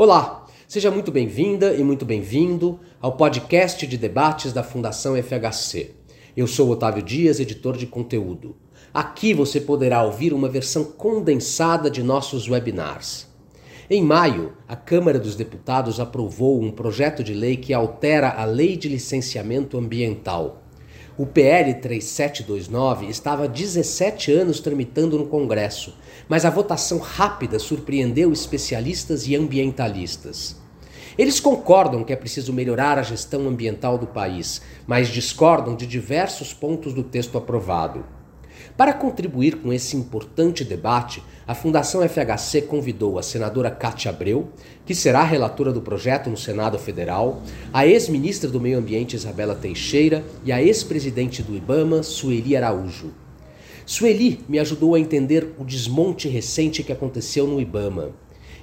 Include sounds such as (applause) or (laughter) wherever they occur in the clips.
Olá, seja muito bem-vinda e muito bem-vindo ao podcast de debates da Fundação FHC. Eu sou Otávio Dias, editor de conteúdo. Aqui você poderá ouvir uma versão condensada de nossos webinars. Em maio, a Câmara dos Deputados aprovou um projeto de lei que altera a Lei de Licenciamento Ambiental. O PL 3729 estava há 17 anos tramitando no Congresso, mas a votação rápida surpreendeu especialistas e ambientalistas. Eles concordam que é preciso melhorar a gestão ambiental do país, mas discordam de diversos pontos do texto aprovado. Para contribuir com esse importante debate, a Fundação FHC convidou a senadora Cátia Abreu, que será relatora do projeto no Senado Federal, a ex-ministra do Meio Ambiente Isabela Teixeira e a ex-presidente do IBAMA, Sueli Araújo. Sueli me ajudou a entender o desmonte recente que aconteceu no IBAMA.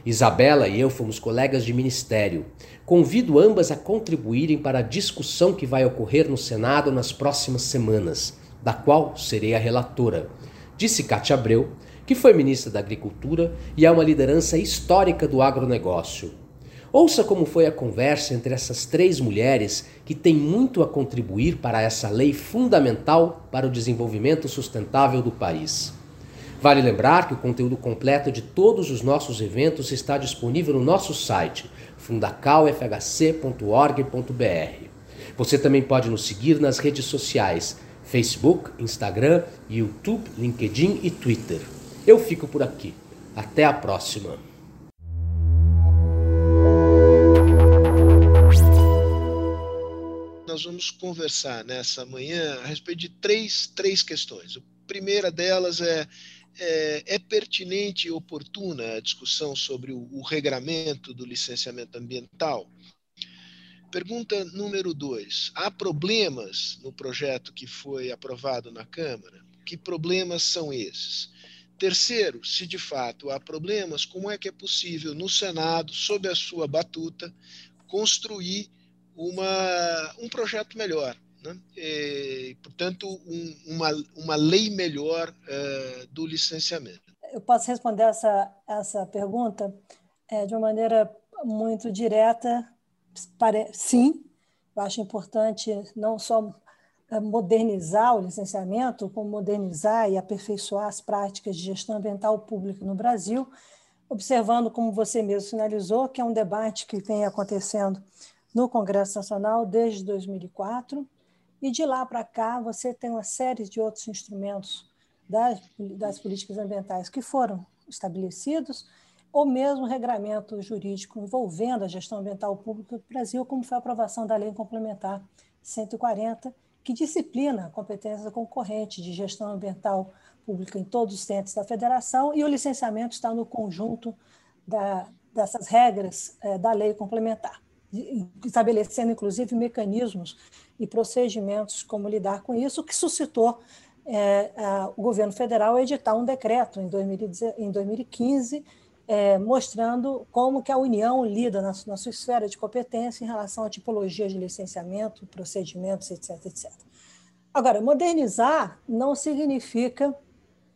Isabela e eu fomos colegas de ministério. Convido ambas a contribuírem para a discussão que vai ocorrer no Senado nas próximas semanas, da qual serei a relatora. Disse Cátia Abreu, que foi ministra da Agricultura e é uma liderança histórica do agronegócio. Ouça como foi a conversa entre essas três mulheres que têm muito a contribuir para essa lei fundamental para o desenvolvimento sustentável do país. Vale lembrar que o conteúdo completo de todos os nossos eventos está disponível no nosso site fundacalfhc.org.br. Você também pode nos seguir nas redes sociais: Facebook, Instagram, YouTube, LinkedIn e Twitter. Eu fico por aqui. Até a próxima. Nós vamos conversar nessa manhã a respeito de três, três questões. A primeira delas é é, é, pertinente e oportuna a discussão sobre o, o regramento do licenciamento ambiental? Pergunta número dois: há problemas no projeto que foi aprovado na Câmara? Que problemas são esses? Terceiro, se de fato há problemas, como é que é possível no Senado, sob a sua batuta, construir uma, um projeto melhor? Né? E, portanto, um, uma, uma lei melhor uh, do licenciamento. Eu posso responder essa, essa pergunta é, de uma maneira muito direta. Para, sim, eu acho importante não só eh, modernizar o licenciamento, como modernizar e aperfeiçoar as práticas de gestão ambiental pública no Brasil, observando, como você mesmo sinalizou, que é um debate que vem acontecendo no Congresso Nacional desde 2004, e de lá para cá, você tem uma série de outros instrumentos das, das políticas ambientais que foram estabelecidos, ou mesmo regramento jurídico envolvendo a gestão ambiental pública do Brasil, como foi a aprovação da Lei Complementar 140, que disciplina a competência concorrente de gestão ambiental pública em todos os centros da federação, e o licenciamento está no conjunto da, dessas regras é, da lei complementar, estabelecendo, inclusive, mecanismos e procedimentos como lidar com isso, que suscitou é, a, o governo federal editar um decreto em, 2010, em 2015, é, mostrando como que a União lida na, na, sua esfera de competência em relação à tipologia de licenciamento, procedimentos, etc, etc. Agora, modernizar não significa,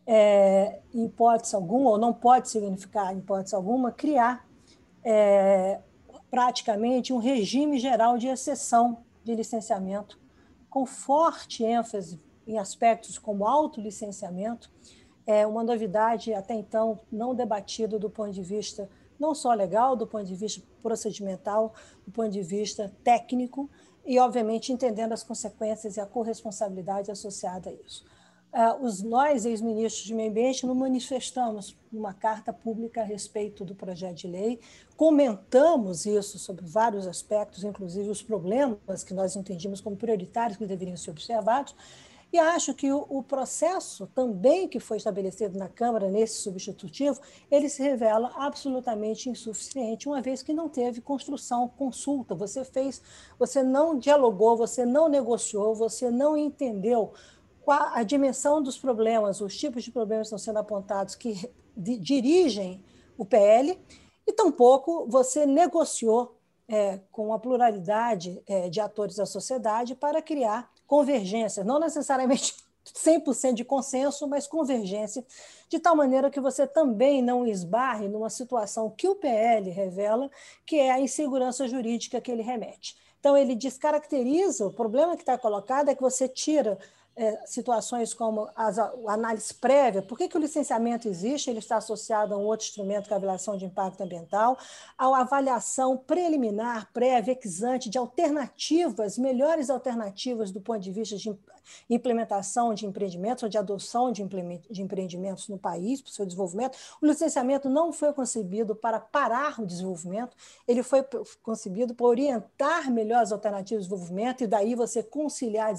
é, em hipótese alguma, ou não pode significar, em hipótese alguma, criar é, praticamente um regime geral de exceção de licenciamento, com forte ênfase em aspectos como autolicenciamento, é uma novidade até então não debatida do ponto de vista não só legal, do ponto de vista procedimental, do ponto de vista técnico, e, obviamente, entendendo as consequências e a corresponsabilidade associada a isso. Uh, os nós, ex-ministros de Meio Ambiente, nos manifestamos numa carta pública a respeito do projeto de lei, comentamos isso sobre vários aspectos, inclusive os problemas que nós entendíamos como prioritários que deveriam ser observados, e acho que o, processo também que foi estabelecido na Câmara nesse substitutivo, ele se revela absolutamente insuficiente, uma vez que não teve construção, consulta, você fez, você não dialogou, você não negociou, você não entendeu a dimensão dos problemas, os tipos de problemas que estão sendo apontados que dirigem o PL, e tampouco você negociou é, com a pluralidade é, de atores da sociedade para criar convergência, não necessariamente (laughs) 100% de consenso, mas convergência, de tal maneira que você também não esbarre numa situação que o PL revela, que é a insegurança jurídica que ele remete. Então, ele descaracteriza, o problema que está colocado é que você tira é, situações como as, a análise prévia, por que, que o licenciamento existe? Ele está associado a um outro instrumento, que é a avaliação de impacto ambiental, a avaliação preliminar, prévia, exante, de alternativas, melhores alternativas do ponto de vista de implementação de empreendimentos ou de adoção de empreendimentos no país, para o seu desenvolvimento. O licenciamento não foi concebido para parar o desenvolvimento, ele foi concebido para orientar melhores alternativas de desenvolvimento e daí você conciliar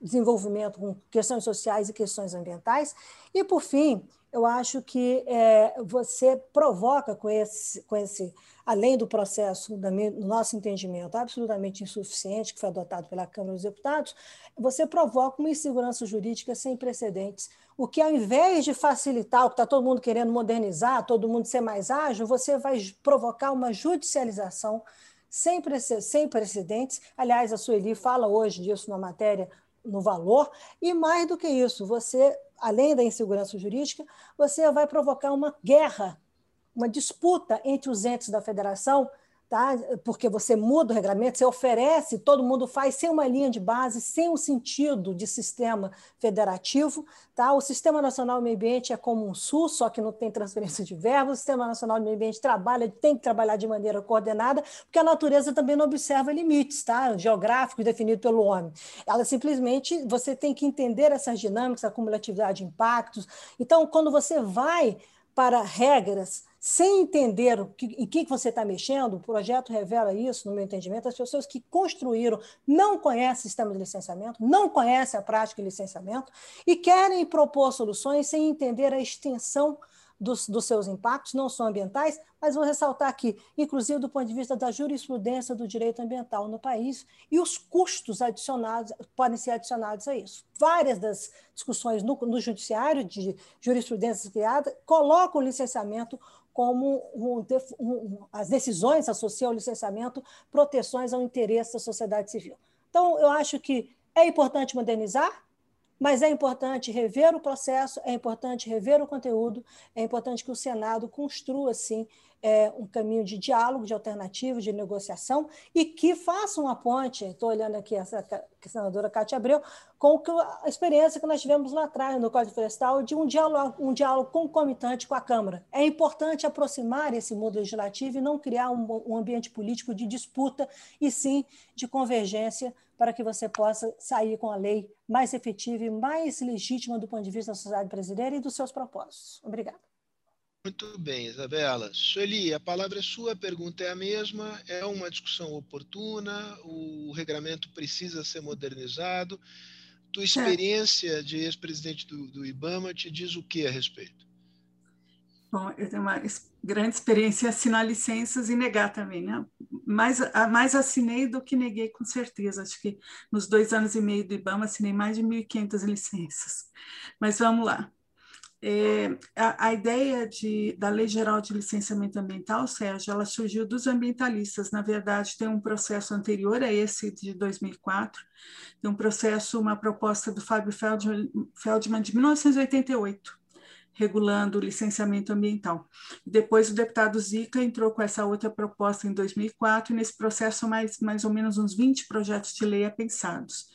desenvolvimento com questões sociais e questões ambientais. E, por fim, eu acho que é, você provoca com esse, com esse além do processo, no nosso entendimento, absolutamente insuficiente, que foi adotado pela Câmara dos Deputados, você provoca uma insegurança jurídica sem precedentes. O que, ao invés de facilitar, o que está todo mundo querendo modernizar, todo mundo ser mais ágil, você vai provocar uma judicialização sem, sem precedentes. Aliás, a Sueli fala hoje disso na matéria no valor, e mais do que isso, você, além da insegurança jurídica, você vai provocar uma guerra uma disputa entre os entes da federação, tá? porque você muda o regulamento, você oferece, todo mundo faz sem uma linha de base, sem um sentido de sistema federativo. Tá? O Sistema Nacional do Meio Ambiente é como um SUS, só que não tem transferência de verbos. O Sistema Nacional do Meio Ambiente trabalha, tem que trabalhar de maneira coordenada, porque a natureza também não observa limites tá? geográficos definidos pelo homem. Ela simplesmente, você tem que entender essas dinâmicas, a cumulatividade de impactos. Então, quando você vai para regras sem entender em que você está mexendo, o projeto revela isso, no meu entendimento, as pessoas que construíram não conhecem o sistema de licenciamento, não conhecem a prática de licenciamento e querem propor soluções sem entender a extensão dos, dos, seus impactos, não só ambientais, mas vou ressaltar aqui, inclusive do ponto de vista da jurisprudência do direito ambiental no país e os custos adicionados podem ser adicionados a isso. Várias das discussões no, no judiciário de jurisprudência criada colocam o licenciamento como um, um, as decisões associam ao licenciamento proteções ao interesse da sociedade civil. Então, eu acho que é importante modernizar, mas é importante rever o processo, é importante rever o conteúdo, é importante que o Senado construa, sim, é, um caminho de diálogo, de alternativa, de negociação, e que faça uma ponte, estou olhando aqui essa a senadora Cátia Abreu, com a experiência que nós tivemos lá atrás no Código Florestal de um diálogo, um diálogo concomitante com a Câmara. É importante aproximar esse mundo legislativo e não criar um, um ambiente político de disputa, e sim de convergência para que você possa sair com a lei mais efetiva e mais legítima do ponto de vista da sociedade brasileira e dos seus propósitos. Obrigada. Muito bem, Isabela. Sueli, a palavra é sua, a pergunta é a mesma. É uma discussão oportuna, o regramento precisa ser modernizado. Tua experiência de ex-presidente do, do IBAMA te diz o que a respeito? Bom, eu tenho uma grande experiência em assinar licenças e negar também, né? Mais, mais assinei do que neguei, com certeza. Acho que nos dois anos e meio do IBAMA assinei mais de 1.500 licenças. Mas vamos lá. É, a, a, ideia de, da Lei Geral de Licenciamento Ambiental, Sérgio, ela surgiu dos ambientalistas. Na verdade, tem um processo anterior a esse de 2004, tem um processo, uma proposta do Fábio Feldman, de 1988, regulando o licenciamento ambiental. Depois o deputado Zica entrou com essa outra proposta em 2004, e nesse processo mais, mais ou menos uns 20 projetos de lei pensados.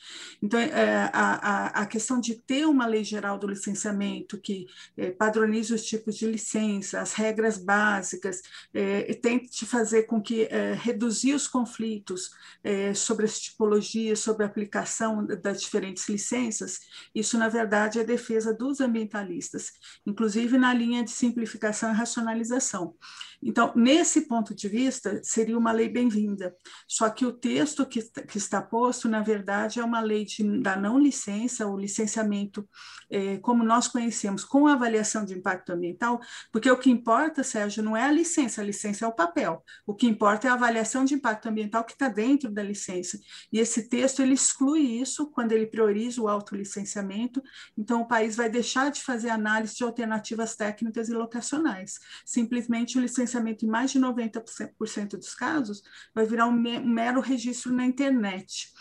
Então, é, a, a, questão de ter uma lei geral do licenciamento que é, padronize os tipos de licença, as regras básicas, é, tente fazer com que é, reduzir os conflitos é, sobre as tipologias, sobre a aplicação das diferentes licenças, isso, na verdade, é defesa dos ambientalistas inclusive na linha de simplificação e racionalização. Então, nesse ponto de vista, seria uma lei bem-vinda. Só que o texto que, que, está posto, na verdade, é uma lei de, da não licença, o licenciamento, é, como nós conhecemos, com avaliação de impacto ambiental, porque o que importa, Sérgio, não é a licença, a licença é o papel. O que importa é a avaliação de impacto ambiental que está dentro da licença. E esse texto, ele exclui isso quando ele prioriza o autolicenciamento, então o país vai deixar de fazer análise de alternativas técnicas e locacionais. Simplesmente o licenciamento licenciamento em mais de 90% dos casos vai virar um mero registro na internet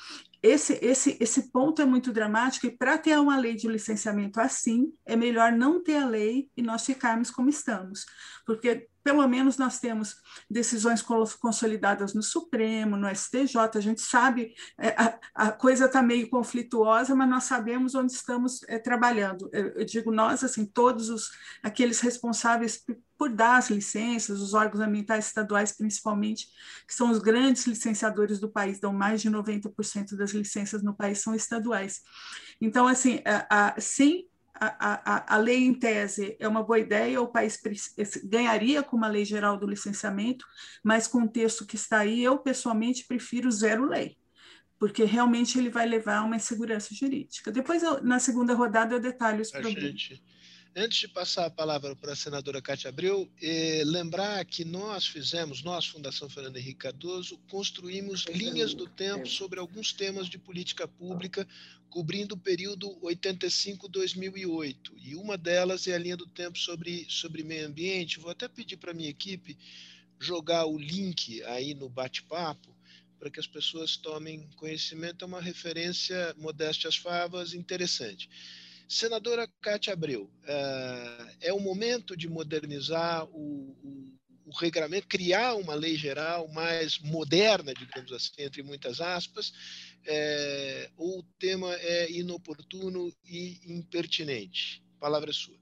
esse, esse, esse ponto é muito dramático e para ter uma lei de licenciamento assim, é melhor não ter a lei e nós ficarmos como estamos, porque pelo menos nós temos decisões consolidadas no Supremo, no STJ, a gente sabe, é, a, a coisa está meio conflituosa, mas nós sabemos onde estamos é, trabalhando. Eu, eu, digo nós, assim, todos os, aqueles responsáveis por dar as licenças, os órgãos ambientais estaduais principalmente, que são os grandes licenciadores do país, dão mais de 90% das licenças no país são estaduais. Então, assim, a, a, sem a, a, a, lei em tese é uma boa ideia, o país ganharia com uma lei geral do licenciamento, mas com o texto que está aí, eu pessoalmente prefiro zero lei, porque realmente ele vai levar a uma insegurança jurídica. Depois, eu, na segunda rodada, eu detalho os problemas. Gente, antes de passar a palavra para a senadora Cátia Abreu, eh, lembrar que nós fizemos, nós, Fundação Fernando Henrique Cardoso, construímos linhas do tempo sobre alguns temas de política pública cobrindo o período 85-2008. E uma delas é a linha do tempo sobre, sobre meio ambiente. Vou até pedir para a minha equipe jogar o link aí no bate-papo para que as pessoas tomem conhecimento. É uma referência, modéstia às favas, interessante. Senadora Cátia Abreu, eh, é o momento de modernizar o, o, o regramento, criar uma lei geral mais moderna, digamos assim, entre muitas aspas, é, ou o tema é inoportuno e impertinente? Palavra é sua.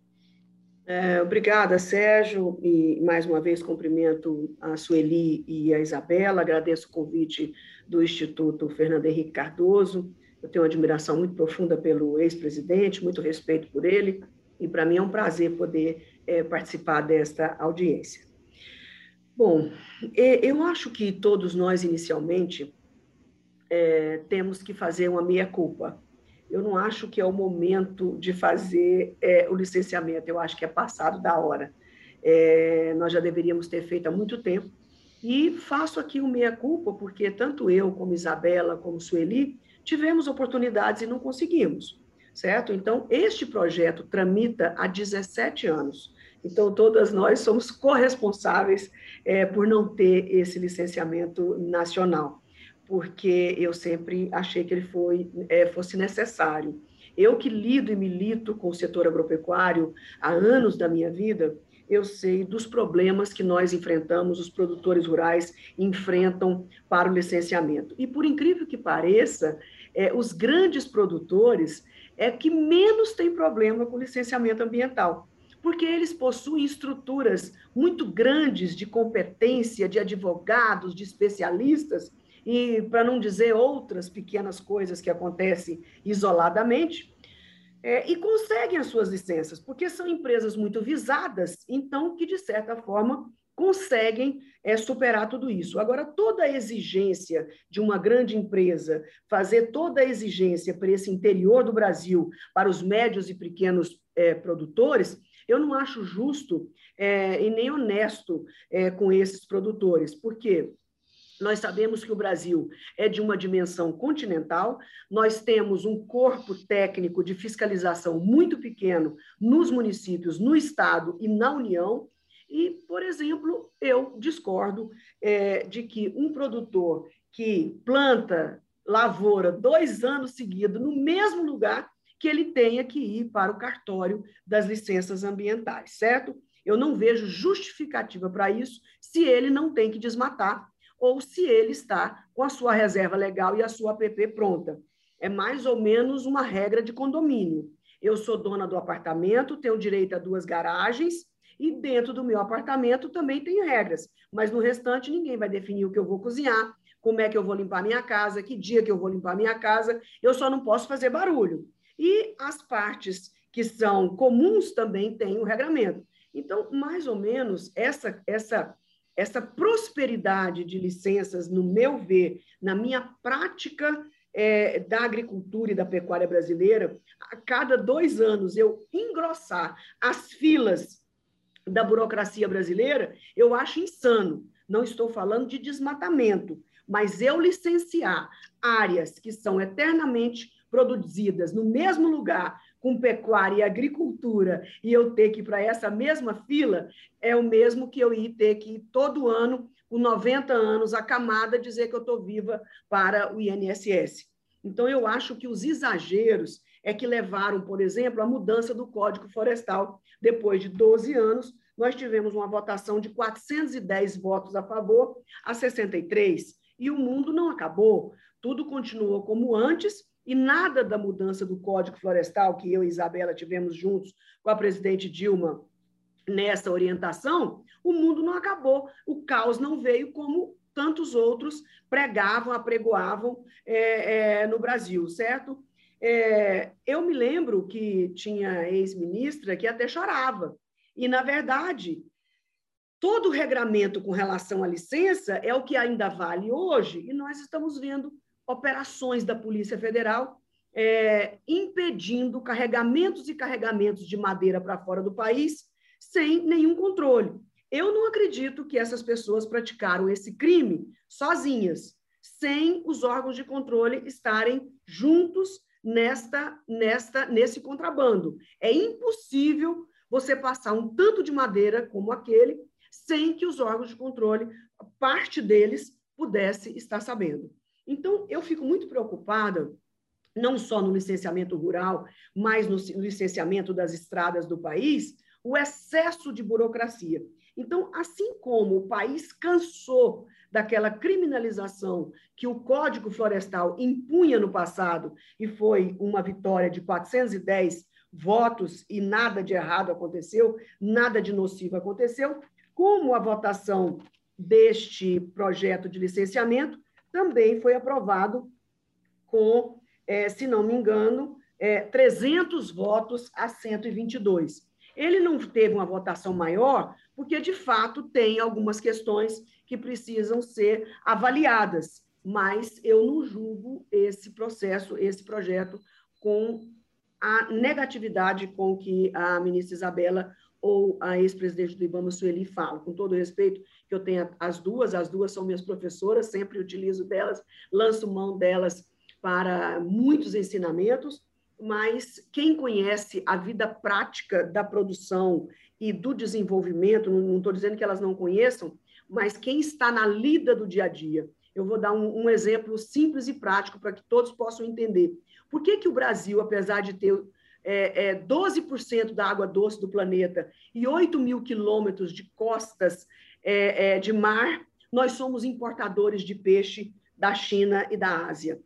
É, obrigada, Sérgio, e mais uma vez cumprimento a Sueli e a Isabela, agradeço o convite do Instituto Fernando Henrique Cardoso, eu tenho uma admiração muito profunda pelo ex-presidente, muito respeito por ele, e para mim é um prazer poder é, participar desta audiência. Bom, eu acho que todos nós, inicialmente, é, temos que fazer uma meia-culpa. Eu não acho que é o momento de fazer é, o licenciamento, eu acho que é passado da hora. É, nós já deveríamos ter feito há muito tempo. E faço aqui o meia-culpa, porque tanto eu, como Isabela, como Sueli, tivemos oportunidades e não conseguimos, certo? Então, este projeto tramita há 17 anos. Então, todas nós somos corresponsáveis é, por não ter esse licenciamento nacional porque eu sempre achei que ele foi, é, fosse necessário. Eu que lido e milito com o setor agropecuário há anos da minha vida, eu sei dos problemas que nós enfrentamos, os produtores rurais enfrentam para o licenciamento. E por incrível que pareça, é, os grandes produtores é que menos têm problema com licenciamento ambiental, porque eles possuem estruturas muito grandes de competência, de advogados, de especialistas, e para não dizer outras pequenas coisas que acontecem isoladamente, é, e conseguem as suas licenças, porque são empresas muito visadas, então que, de certa forma, conseguem é, superar tudo isso. Agora, toda a exigência de uma grande empresa, fazer toda a exigência para esse interior do Brasil, para os médios e pequenos é, produtores, eu não acho justo é, e nem honesto é, com esses produtores. Por quê? Nós sabemos que o Brasil é de uma dimensão continental, nós temos um corpo técnico de fiscalização muito pequeno nos municípios, no Estado e na União. E, por exemplo, eu discordo é, de que um produtor que planta lavoura dois anos seguidos no mesmo lugar, que ele tenha que ir para o cartório das licenças ambientais, certo? Eu não vejo justificativa para isso se ele não tem que desmatar ou se ele está com a sua reserva legal e a sua APP pronta. É mais ou menos uma regra de condomínio. Eu sou dona do apartamento, tenho direito a duas garagens e dentro do meu apartamento também tem regras, mas no restante ninguém vai definir o que eu vou cozinhar, como é que eu vou limpar minha casa, que dia que eu vou limpar minha casa, eu só não posso fazer barulho. E as partes que são comuns também têm o regramento. Então, mais ou menos, essa, essa essa prosperidade de licenças, no meu ver, na minha prática é, da agricultura e da pecuária brasileira, a cada dois anos eu engrossar as filas da burocracia brasileira, eu acho insano. Não estou falando de desmatamento, mas eu licenciar áreas que são eternamente produzidas no mesmo lugar, com pecuária e agricultura e eu ter que ir para essa mesma fila, é o mesmo que eu ir ter que ir todo ano, com 90 anos, a camada, dizer que eu estou viva para o INSS. Então, eu acho que os exageros é que levaram, por exemplo, à mudança do Código Florestal. Depois de 12 anos, nós tivemos uma votação de 410 votos a favor a 63, e o mundo não acabou. Tudo continuou como antes, e nada da mudança do Código Florestal, que eu e Isabela tivemos juntos com a presidente Dilma nessa orientação, o mundo não acabou. O caos não veio como tantos outros pregavam, apregoavam é, é, no Brasil, certo? É, eu me lembro que tinha ex-ministra que até chorava. E, na verdade, todo o regramento com relação à licença é o que ainda vale hoje, e nós estamos vendo operações da Polícia Federal é, impedindo carregamentos e carregamentos de madeira para fora do país sem nenhum controle. Eu não acredito que essas pessoas praticaram esse crime sozinhas, sem os órgãos de controle estarem juntos nesta, nesta, nesse contrabando. É impossível você passar um tanto de madeira como aquele sem que os órgãos de controle, parte deles, pudesse estar sabendo. Então, eu fico muito preocupada, não só no licenciamento rural, mas no licenciamento das estradas do país, o excesso de burocracia. Então, assim como o país cansou daquela criminalização que o Código Florestal impunha no passado e foi uma vitória de 410 votos e nada de errado aconteceu, nada de nocivo aconteceu, como a votação deste projeto de licenciamento também foi aprovado com, é, se não me engano, é, 300 votos a 122. Ele não teve uma votação maior, porque, de fato, tem algumas questões que precisam ser avaliadas, mas eu não julgo esse processo, esse projeto, com a negatividade com que a ministra Isabela ou a ex-presidente do IBAMA, Sueli, falam. Com todo o respeito que eu tenho as duas, as duas são minhas professoras, sempre utilizo delas, lanço mão delas para muitos ensinamentos, mas quem conhece a vida prática da produção e do desenvolvimento, não estou dizendo que elas não conheçam, mas quem está na lida do dia a dia. Eu vou dar um, um exemplo simples e prático para que todos possam entender. Por que, que o Brasil, apesar de ter é, é, 12% da água doce do planeta e 8 mil quilômetros de costas é, é, de mar, nós somos importadores de peixe da China e da Ásia?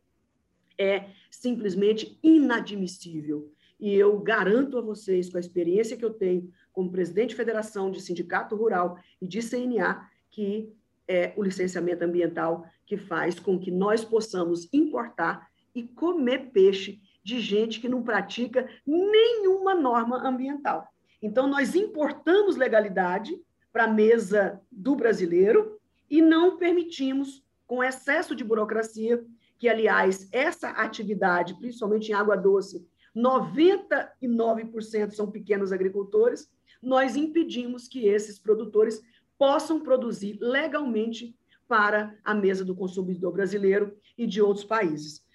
É simplesmente inadmissível. E eu garanto a vocês, com a experiência que eu tenho como presidente de federação de sindicato rural e de CNA, que é o licenciamento ambiental que faz com que nós possamos importar e comer peixe de gente que não pratica nenhuma norma ambiental. Então, nós importamos legalidade para a mesa do brasileiro e não permitimos, com excesso de burocracia, que, aliás, essa atividade, principalmente em água doce, 99% são pequenos agricultores, nós impedimos que esses produtores possam produzir legalmente para a mesa do consumidor brasileiro e de outros países.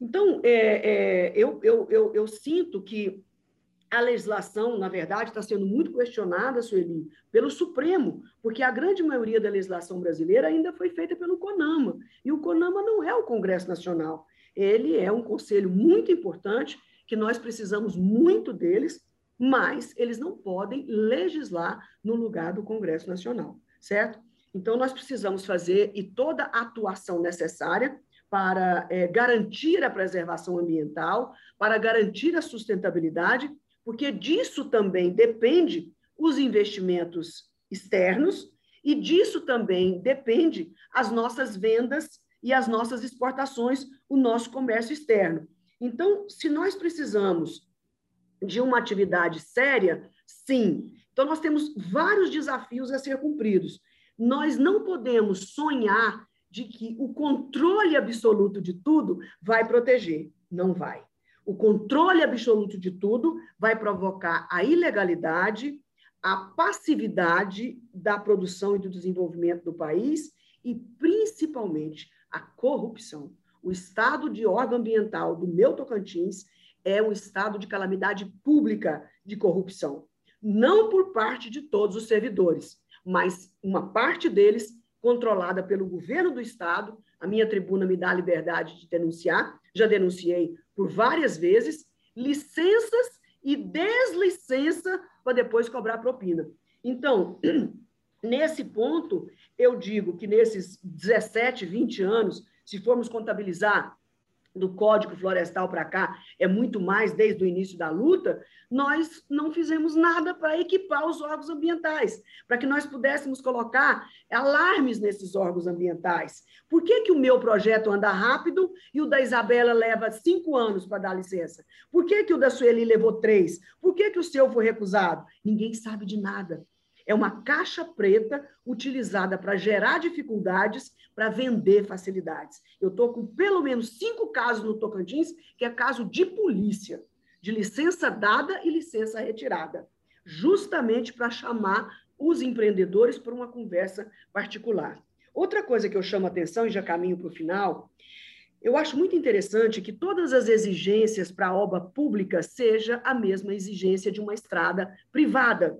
Então, é, é, eu, eu, eu, eu, sinto que a legislação, na verdade, está sendo muito questionada, Sueli, pelo Supremo, porque a grande maioria da legislação brasileira ainda foi feita pelo CONAMA, e o CONAMA não é o Congresso Nacional. Ele é um conselho muito importante, que nós precisamos muito deles, mas eles não podem legislar no lugar do Congresso Nacional, certo? Então, nós precisamos fazer e toda a atuação necessária para é, garantir a preservação ambiental, para garantir a sustentabilidade, porque disso também depende os investimentos externos e disso também depende as nossas vendas e as nossas exportações, o nosso comércio externo. Então, se nós precisamos de uma atividade séria? Sim. Então, nós temos vários desafios a ser cumpridos. Nós não podemos sonhar de que o controle absoluto de tudo vai proteger. Não vai. O controle absoluto de tudo vai provocar a ilegalidade, a passividade da produção e do desenvolvimento do país e, principalmente, a corrupção. O estado de órgão ambiental do meu Tocantins é um estado de calamidade pública de corrupção. Não por parte de todos os servidores, mas uma parte deles controlada pelo governo do estado. A minha tribuna me dá a liberdade de denunciar, já denunciei por várias vezes, licenças e deslicença para depois cobrar propina. Então, (clears throat) nesse ponto, eu digo que nesses 17, 20 anos, se formos contabilizar do Código Florestal para cá, é muito mais desde o início da luta, nós não fizemos nada para equipar os órgãos ambientais, para que nós pudéssemos colocar alarmes nesses órgãos ambientais. Por que, que o meu projeto anda rápido e o da Isabela leva cinco anos para dar licença? Por que, que o da Sueli levou três? Por que, que o seu foi recusado? Ninguém sabe de nada. É uma caixa preta utilizada para gerar dificuldades, para vender facilidades. Eu estou com pelo menos cinco casos no Tocantins, que é caso de polícia, de licença dada e licença retirada, justamente para chamar os empreendedores para uma conversa particular. Outra coisa que eu chamo a atenção, e já caminho para o final, eu acho muito interessante que todas as exigências para a obra pública seja a mesma exigência de uma estrada privada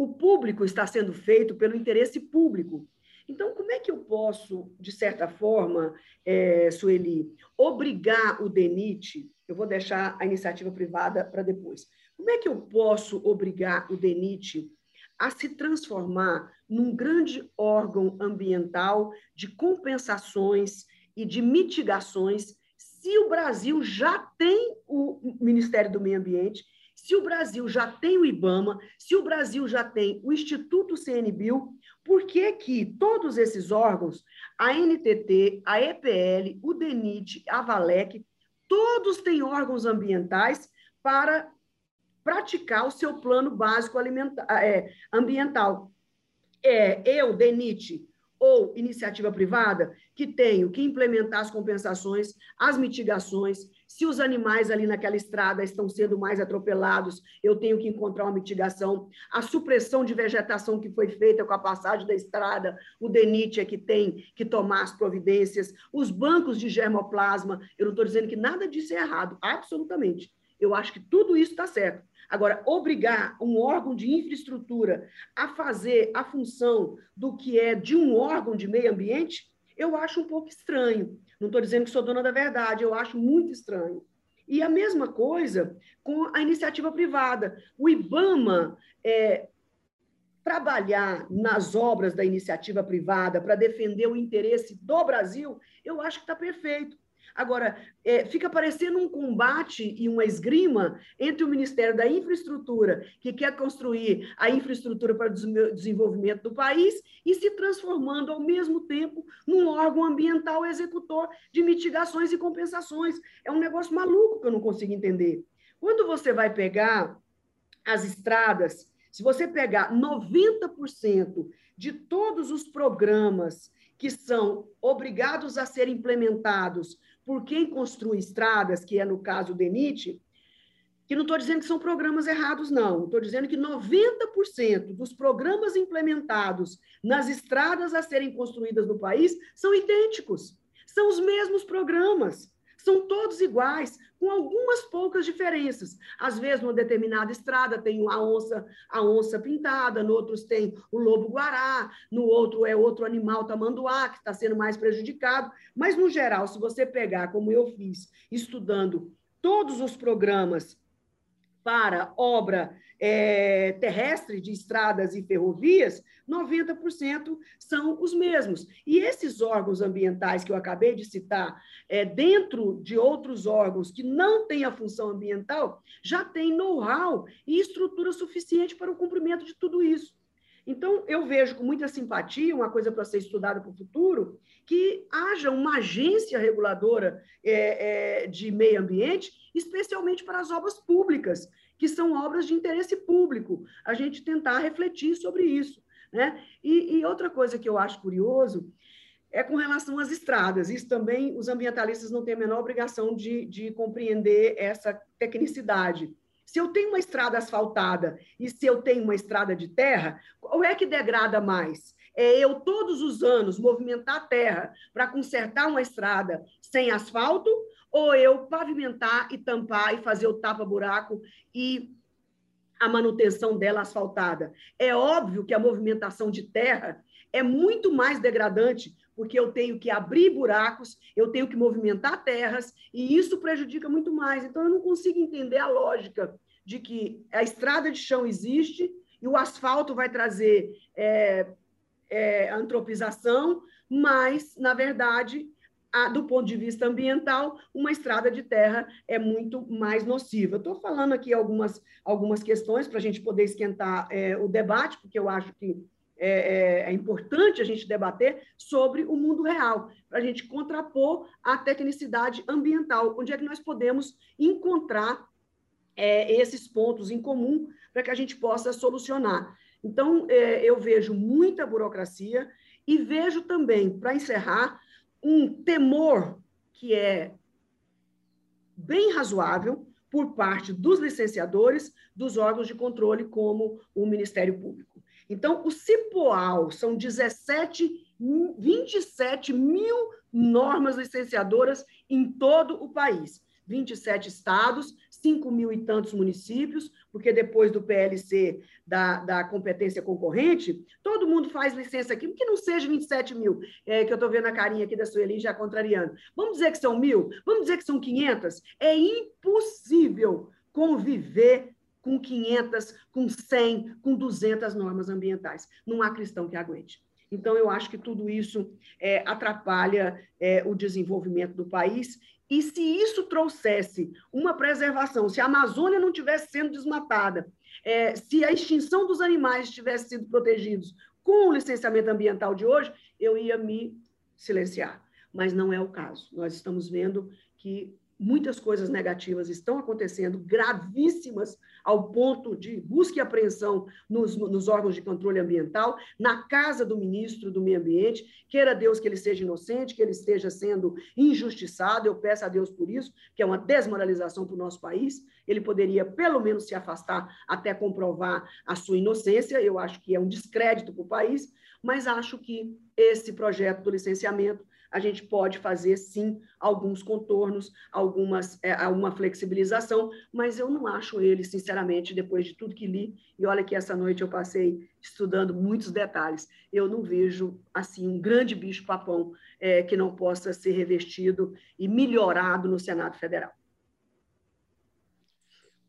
o público está sendo feito pelo interesse público. Então, como é que eu posso, de certa forma, é, Sueli, obrigar o DENIT, eu vou deixar a iniciativa privada para depois, como é que eu posso obrigar o DENIT a se transformar num grande órgão ambiental de compensações e de mitigações, se o Brasil já tem o Ministério do Meio Ambiente se o Brasil já tem o IBAMA, se o Brasil já tem o Instituto CNBio, por que que todos esses órgãos, a NTT, a EPL, o DENIT, a VALEC, todos têm órgãos ambientais para praticar o seu plano básico é, ambiental. É, eu, DENIT, ou iniciativa privada, que tenho que implementar as compensações, as mitigações, se os animais ali naquela estrada estão sendo mais atropelados, eu tenho que encontrar uma mitigação. A supressão de vegetação que foi feita com a passagem da estrada, o DENIT é que tem que tomar as providências. Os bancos de germoplasma, eu não estou dizendo que nada disso é errado, absolutamente. Eu acho que tudo isso está certo. Agora, obrigar um órgão de infraestrutura a fazer a função do que é de um órgão de meio ambiente, eu acho um pouco estranho. Não estou dizendo que sou dona da verdade, eu acho muito estranho. E a mesma coisa com a iniciativa privada. O IBAMA é, trabalhar nas obras da iniciativa privada para defender o interesse do Brasil, eu acho que está perfeito. Agora, é, fica parecendo um combate e uma esgrima entre o Ministério da Infraestrutura, que quer construir a infraestrutura para o desenvolvimento do país, e se transformando, ao mesmo tempo, num órgão ambiental executor de mitigações e compensações. É um negócio maluco que eu não consigo entender. Quando você vai pegar as estradas, se você pegar 90% de todos os programas que são obrigados a ser implementados por quem construi estradas, que é no caso o DENIT, que não estou dizendo que são programas errados, não. Estou dizendo que 90% dos programas implementados nas estradas a serem construídas no país são idênticos. São os mesmos programas. São todos iguais, com algumas poucas diferenças. Às vezes, numa determinada estrada tem a onça, a onça pintada, no outros tem o lobo-guará, no outro é outro animal tamanduá, que está sendo mais prejudicado. Mas, no geral, se você pegar, como eu fiz, estudando todos os programas para obra é, terrestre de estradas e ferrovias, 90% são os mesmos. E esses órgãos ambientais que eu acabei de citar, é, dentro de outros órgãos que não têm a função ambiental, já têm know-how e estrutura suficiente para o cumprimento de tudo isso. Então, eu vejo com muita simpatia, uma coisa para ser estudada para o futuro, que haja uma agência reguladora é, é, de meio ambiente, especialmente para as obras públicas, que são obras de interesse público, a gente tentar refletir sobre isso. Né? E, e outra coisa que eu acho curioso é com relação às estradas. Isso também os ambientalistas não têm a menor obrigação de, de compreender essa tecnicidade. Se eu tenho uma estrada asfaltada e se eu tenho uma estrada de terra, qual é que degrada mais? É eu, todos os anos, movimentar a terra para consertar uma estrada sem asfalto, ou eu pavimentar e tampar e fazer o tapa-buraco e a manutenção dela asfaltada. É óbvio que a movimentação de terra é muito mais degradante, porque eu tenho que abrir buracos, eu tenho que movimentar terras, e isso prejudica muito mais. Então, eu não consigo entender a lógica de que a estrada de chão existe e o asfalto vai trazer é, é, antropização, mas, na verdade, a, do ponto de vista ambiental, uma estrada de terra é muito mais nociva. Estou falando aqui algumas, algumas questões para a gente poder esquentar é, o debate, porque eu acho que é, é, é, importante a gente debater sobre o mundo real, para a gente contrapor a tecnicidade ambiental, onde é que nós podemos encontrar é, esses pontos em comum para que a gente possa solucionar. Então, é, eu vejo muita burocracia e vejo também, para encerrar, um temor que é bem razoável por parte dos licenciadores, dos órgãos de controle, como o Ministério Público. Então, o CIPOAL são 17, 27 mil normas licenciadoras em todo o país. 27 estados, 5 mil e tantos municípios, porque depois do PLC da, da competência concorrente, todo mundo faz licença aqui, que não seja 27 mil, é, que eu estou vendo a carinha aqui da Sueli já contrariando. Vamos dizer que são mil? Vamos dizer que são 500? É impossível conviver com 500, com 100, com 200 normas ambientais. Não há cristão que aguente. Então, eu acho que tudo isso é, atrapalha é, o desenvolvimento do país e se isso trouxesse uma preservação, se a Amazônia não tivesse sendo desmatada, é, se a extinção dos animais tivesse sido protegidos com o licenciamento ambiental de hoje, eu ia me silenciar. Mas não é o caso. Nós estamos vendo que muitas coisas negativas estão acontecendo, gravíssimas, ao ponto de busca e apreensão nos, nos, órgãos de controle ambiental, na casa do ministro do Meio Ambiente. Queira Deus que ele seja inocente, que ele esteja sendo injustiçado. Eu peço a Deus por isso, que é uma desmoralização para o nosso país. Ele poderia, pelo menos, se afastar até comprovar a sua inocência. Eu acho que é um descrédito para o país, mas acho que esse projeto do licenciamento a gente pode fazer sim alguns contornos, algumas, é, alguma flexibilização, mas eu não acho ele, sinceramente, depois de tudo que li, e olha que essa noite eu passei estudando muitos detalhes, eu não vejo assim um grande bicho-papão é, que não possa ser revestido e melhorado no Senado Federal.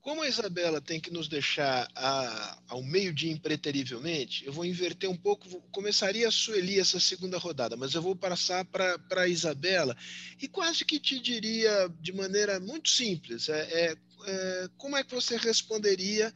Como a Isabela tem que nos deixar a, ao meio-dia impreterivelmente, eu vou inverter um pouco. Começaria a Sueli essa segunda rodada, mas eu vou passar para a Isabela e quase que te diria de maneira muito simples: é, é, é como é que você responderia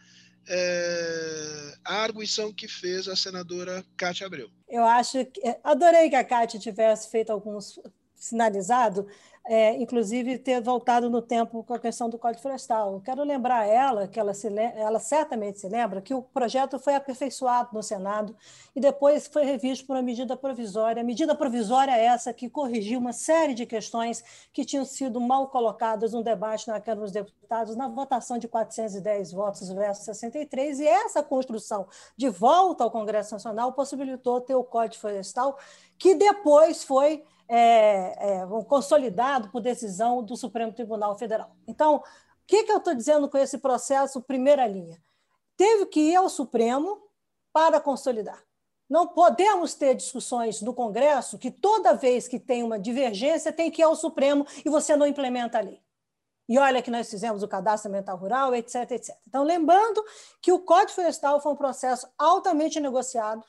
é, a arguição que fez a senadora Cátia Abreu? Eu acho que. Adorei que a Cátia tivesse feito alguns sinalizado é, inclusive ter voltado no tempo com a questão do Código Florestal. Quero lembrar ela, que ela, se, ela certamente se lembra, que o projeto foi aperfeiçoado no Senado e depois foi revisto por uma medida provisória. A medida provisória é essa que corrigiu uma série de questões que tinham sido mal colocadas no debate na Câmara dos Deputados, na votação de 410 votos versus 63, e essa construção de volta ao Congresso Nacional possibilitou ter o Código Florestal, que depois foi é, é, consolidado por decisão do Supremo Tribunal Federal. Então, o que, que eu estou dizendo com esse processo, primeira linha? Teve que ir ao Supremo para consolidar. Não podemos ter discussões no Congresso que toda vez que tem uma divergência tem que ir ao Supremo e você não implementa a lei. E olha que nós fizemos o cadastro ambiental rural, etc, etc. Então, lembrando que o Código Florestal foi um processo altamente negociado,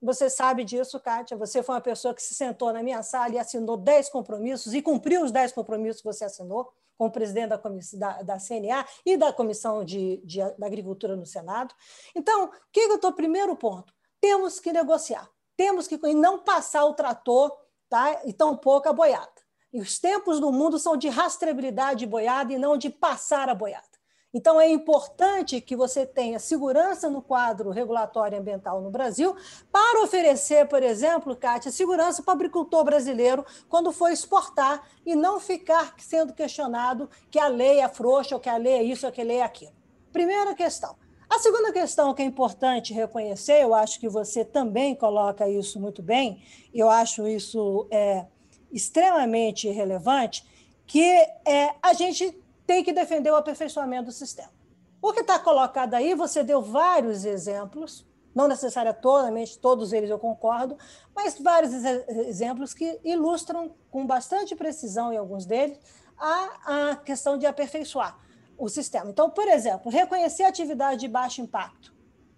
você sabe disso, Kátia. Você foi uma pessoa que se sentou na minha sala e assinou 10 compromissos e cumpriu os 10 compromissos que você assinou com o presidente da, da, da CNA e da Comissão de, de, da Agricultura no Senado. Então, o que, eu estou? Primeiro ponto: temos que negociar, temos que e não passar o trator tá? e tampouco a boiada. E os tempos do mundo são de rastreabilidade de boiada e não de passar a boiada. Então, é importante que você tenha segurança no quadro regulatório ambiental no Brasil para oferecer, por exemplo, Kátia, segurança para o agricultor brasileiro quando for exportar e não ficar sendo questionado que a lei é frouxa, ou que a lei é isso, ou que a lei é aquilo. Primeira questão. A segunda questão que é importante reconhecer, eu acho que você também coloca isso muito bem, eu acho isso é, extremamente relevante, que é, a gente tem que defender o aperfeiçoamento do sistema. O que está colocado aí, você deu vários exemplos, não necessariamente todos eles eu concordo, mas vários exemplos que ilustram com bastante precisão, em alguns deles, a, a questão de aperfeiçoar o sistema. Então, por exemplo, reconhecer atividade de baixo impacto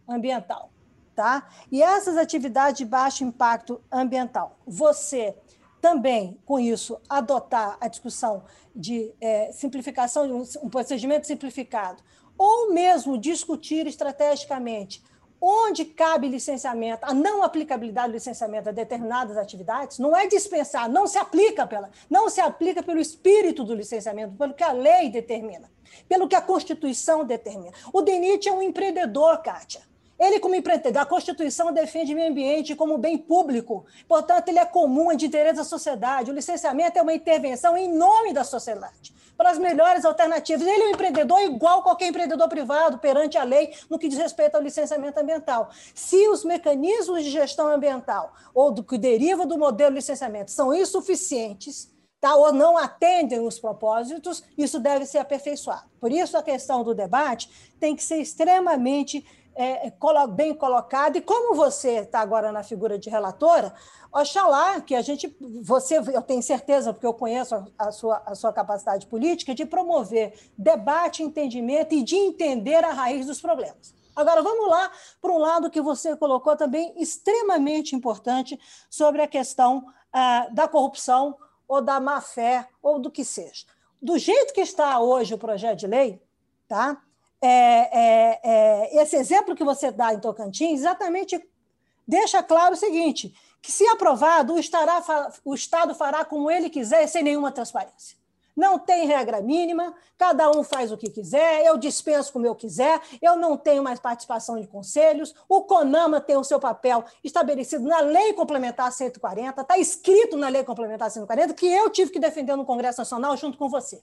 ambiental. Tá? E essas atividades de baixo impacto ambiental, você também, com isso, adotar a discussão de é, simplificação, um procedimento simplificado, ou mesmo discutir estrategicamente onde cabe licenciamento, a não aplicabilidade do licenciamento a determinadas atividades, não é dispensar, não se aplica pela, não se aplica pelo espírito do licenciamento, pelo que a lei determina, pelo que a Constituição determina. O DENIT é um empreendedor, Kátia. Ele, como empreendedor, a Constituição defende o meio ambiente como bem público, portanto, ele é comum, é de interesse da sociedade. O licenciamento é uma intervenção em nome da sociedade para as melhores alternativas. Ele é um empreendedor igual qualquer empreendedor privado perante a lei no que diz respeito ao licenciamento ambiental. Se os mecanismos de gestão ambiental ou do que deriva do modelo de licenciamento são insuficientes, Tá, ou não atendem os propósitos, isso deve ser aperfeiçoado. Por isso, a questão do debate tem que ser extremamente é, é bem colocada. E como você está agora na figura de relatora, Oxalá que a gente, você, eu tenho certeza, porque eu conheço a sua, a sua capacidade política, de promover debate, entendimento e de entender a raiz dos problemas. Agora, vamos lá para um lado que você colocou também extremamente importante sobre a questão ah, da corrupção ou da má-fé ou do que seja. Do jeito que está hoje o projeto de lei, tá? É, é, é, esse exemplo que você dá em Tocantins exatamente deixa claro o seguinte: que, se aprovado, o, estará, o Estado fará como ele quiser, sem nenhuma transparência. Não tem regra mínima, cada um faz o que quiser, eu dispenso como eu quiser, eu não tenho mais participação de conselhos, o CONAMA tem o seu papel estabelecido na Lei Complementar 140, está escrito na Lei Complementar 140, que eu tive que defender no Congresso Nacional junto com você.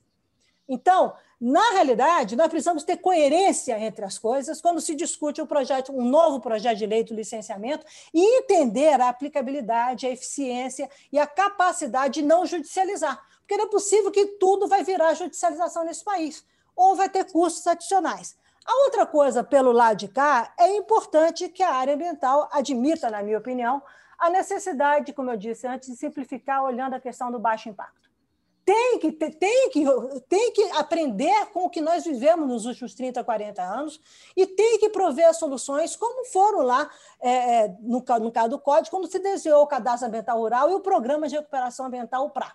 Então, na realidade, nós precisamos ter coerência entre as coisas quando se discute um projeto, um novo projeto de lei do licenciamento e entender a aplicabilidade, a eficiência e a capacidade de não judicializar. Porque não é possível que tudo vai virar judicialização nesse país, ou vai ter custos adicionais. A outra coisa, pelo lado de cá, é importante que a área ambiental admita, na minha opinião, a necessidade, como eu disse antes, de simplificar olhando a questão do baixo impacto tem que, tem, que, tem que aprender com o que nós vivemos nos últimos 30, 40 anos e tem que prover soluções, como foram lá é, é no, no caso do Código, quando se desenhou o Cadastro Ambiental Rural e o Programa de Recuperação Ambiental, o PRA.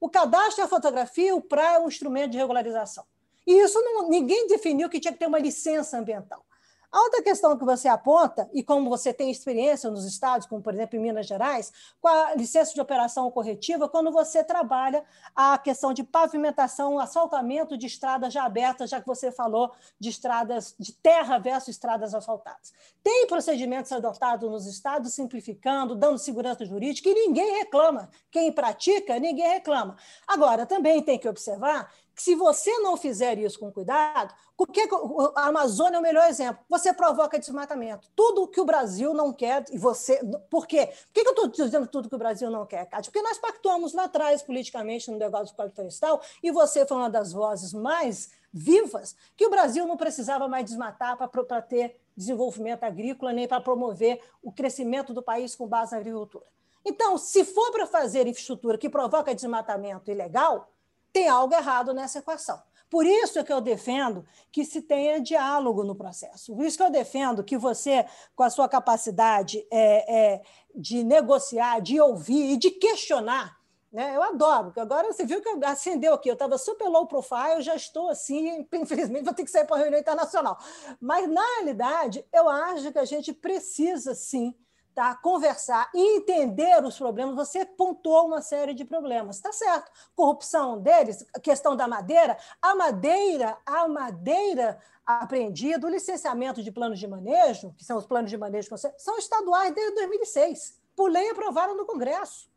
O cadastro é a fotografia, o PRA é um instrumento de regularização. E isso não, ninguém definiu que tinha que ter uma licença ambiental. A outra questão que você aponta, e como você tem experiência nos estados, como por exemplo em Minas Gerais, com a licença de operação corretiva, quando você trabalha a questão de pavimentação, asfaltamento de estradas já abertas, já que você falou de estradas de terra versus estradas asfaltadas. Tem procedimentos adotados nos estados, simplificando, dando segurança jurídica, e ninguém reclama. Quem pratica, ninguém reclama. Agora, também tem que observar se você não fizer isso com cuidado, porque a Amazônia é o melhor exemplo. Você provoca desmatamento. Tudo que o Brasil não quer, e você. Por quê? Por que eu estou dizendo tudo que o Brasil não quer, Kátia? Porque nós pactuamos lá atrás, politicamente, no negócio do Código Florestal, e você foi uma das vozes mais vivas, que o Brasil não precisava mais desmatar para ter desenvolvimento agrícola, nem para promover o crescimento do país com base na agricultura. Então, se for para fazer infraestrutura que provoca desmatamento ilegal, tem algo errado nessa equação. Por isso é que eu defendo que se tenha diálogo no processo. Por isso que eu defendo que você, com a sua capacidade é, é, de negociar, de ouvir e de questionar, né? eu adoro, porque agora você viu que acendeu aqui, eu estava super low profile, já estou assim, (laughs) infelizmente vou ter que sair para a reunião internacional. Mas, na realidade, eu acho que a gente precisa, sim, tá? conversar e entender os problemas. Você pontuou uma série de problemas, está certo? Corrupção deles, questão da madeira, a madeira, a madeira apreendida, o licenciamento de planos de manejo, que são os planos de manejo, são estaduais desde 2006, por lei aprovaram no Congresso.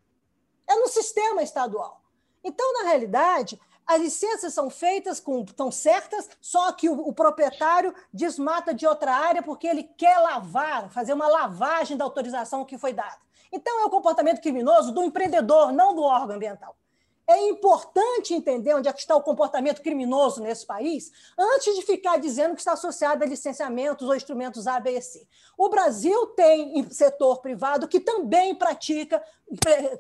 É no sistema estadual. Então, na realidade, As licenças são feitas, com, estão certas, só que o, o, proprietário desmata de outra área porque ele quer lavar, fazer uma lavagem da autorização que foi dada. Então, é o comportamento criminoso do empreendedor, não do órgão ambiental. É importante entender onde é que está o comportamento criminoso nesse país, antes de ficar dizendo que está associado a licenciamentos ou instrumentos A, B e C. O Brasil tem setor privado que também pratica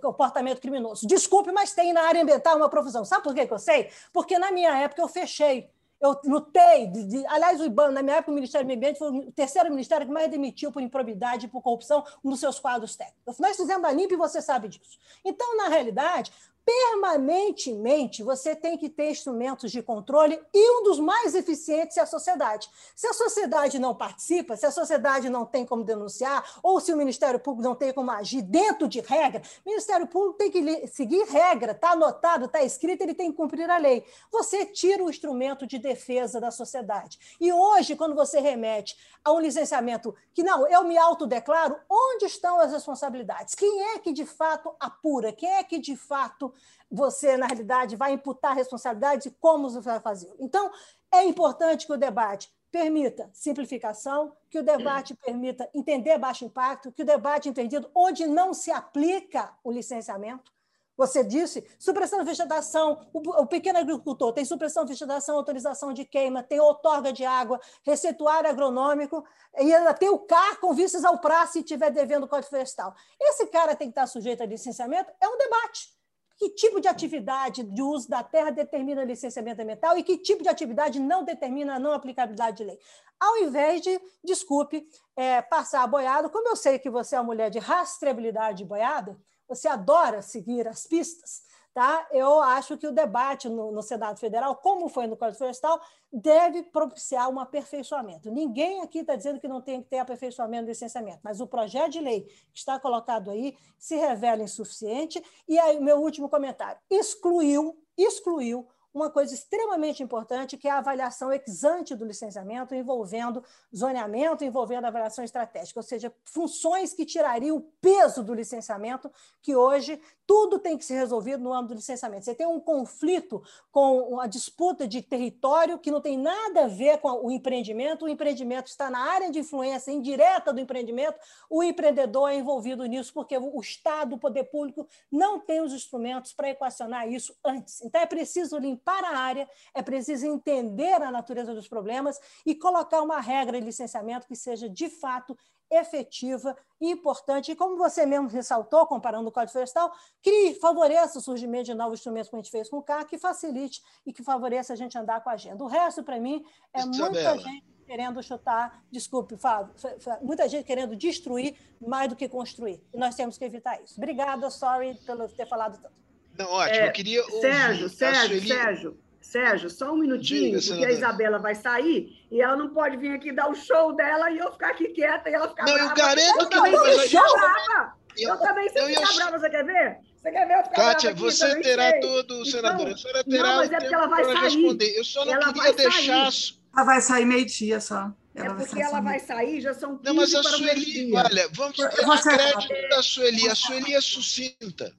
comportamento criminoso. Desculpe, mas tem na área ambiental uma profusão. Sabe por que eu sei? Porque na minha época eu fechei eu lutei, de, de, aliás, o IBAN, na minha época, o Ministério do Meio Ambiente foi o terceiro ministério que mais demitiu por improbidade e por corrupção nos seus quadros técnicos. Nós fizemos a limpa e você sabe disso. Então, na realidade, permanentemente você tem que ter instrumentos de controle e um dos mais eficientes é a sociedade. Se a sociedade não participa, se a sociedade não tem como denunciar, ou se o Ministério Público não tem como agir dentro de regra, o Ministério Público tem que seguir regra, está anotado, está escrito, ele tem que cumprir a lei. Você tira o instrumento de defesa da sociedade. E hoje, quando você remete a um licenciamento que não, eu me autodeclaro, onde estão as responsabilidades? Quem é que de fato apura? Quem é que de fato você, na realidade, vai imputar responsabilidade e como você vai fazer. Então, é importante que o debate permita simplificação, que o debate permita entender baixo impacto, que o debate entendido onde não se aplica o licenciamento. Você disse supressão de vegetação, o, o pequeno agricultor tem supressão de vegetação, autorização de queima, tem outorga de água, receituário agronômico, e ainda tem o CAR com vistas ao prazo se estiver devendo o Código Florestal. Esse cara tem que estar sujeito a licenciamento? É um debate que tipo de atividade de uso da terra determina licenciamento ambiental e que tipo de atividade não determina a não aplicabilidade de lei. Ao invés de, desculpe, é, passar a boiada, como eu sei que você é uma mulher de rastreabilidade de boiada, você adora seguir as pistas, Tá? Eu acho que o debate no, no, Senado Federal, como foi no Código Florestal, deve propiciar um aperfeiçoamento. Ninguém aqui está dizendo que não tem que ter aperfeiçoamento do licenciamento, mas o projeto de lei que está colocado aí se revela insuficiente. E aí, meu último comentário: excluiu, excluiu uma coisa extremamente importante, que é a avaliação ex ante do licenciamento, envolvendo zoneamento, envolvendo avaliação estratégica, ou seja, funções que tirariam o peso do licenciamento, que hoje tudo tem que ser resolvido no âmbito do licenciamento. Você tem um conflito com a disputa de território que não tem nada a ver com o empreendimento, o empreendimento está na área de influência indireta do empreendimento, o empreendedor é envolvido nisso, porque o Estado, o poder público, não tem os instrumentos para equacionar isso antes. Então, é preciso limpar para a área, é preciso entender a natureza dos problemas e colocar uma regra de licenciamento que seja, de fato, efetiva e importante. E como você mesmo ressaltou, comparando o Código Florestal, que favoreça o surgimento de novos instrumentos, como a gente fez com o CAR, que facilite e que favoreça a gente andar com a agenda. O resto, para mim, é Isabela. muita gente querendo chutar, desculpe, Fábio, muita gente querendo destruir mais do que construir. E nós temos que evitar isso. Obrigada, sorry pelo ter falado tanto. Não, ótimo. É, eu queria ouvir Sérgio, Sérgio, Sueli... Sérgio, Sérgio, só um minutinho, Diga, porque a Isabela vai sair e ela não pode vir aqui dar o show dela e eu ficar aqui quieta e ela ficar não, brava. eu garanto eu que também não, eu, brava. Eu, eu também sei ficar eu... brava, você quer ver? Você quer ver eu ficar Kátia, você aqui, terá sei. todo, senadora, então, a senhora terá não, mas é porque ela vai sair. responder. Eu só não ela queria deixar... Sair. Ela vai sair meio-dia só. É ela é porque ela vai sair, já são 15 Não, mas a Sueli, olha, vamos ter crédito da Sueli. A Sueli é sucinta.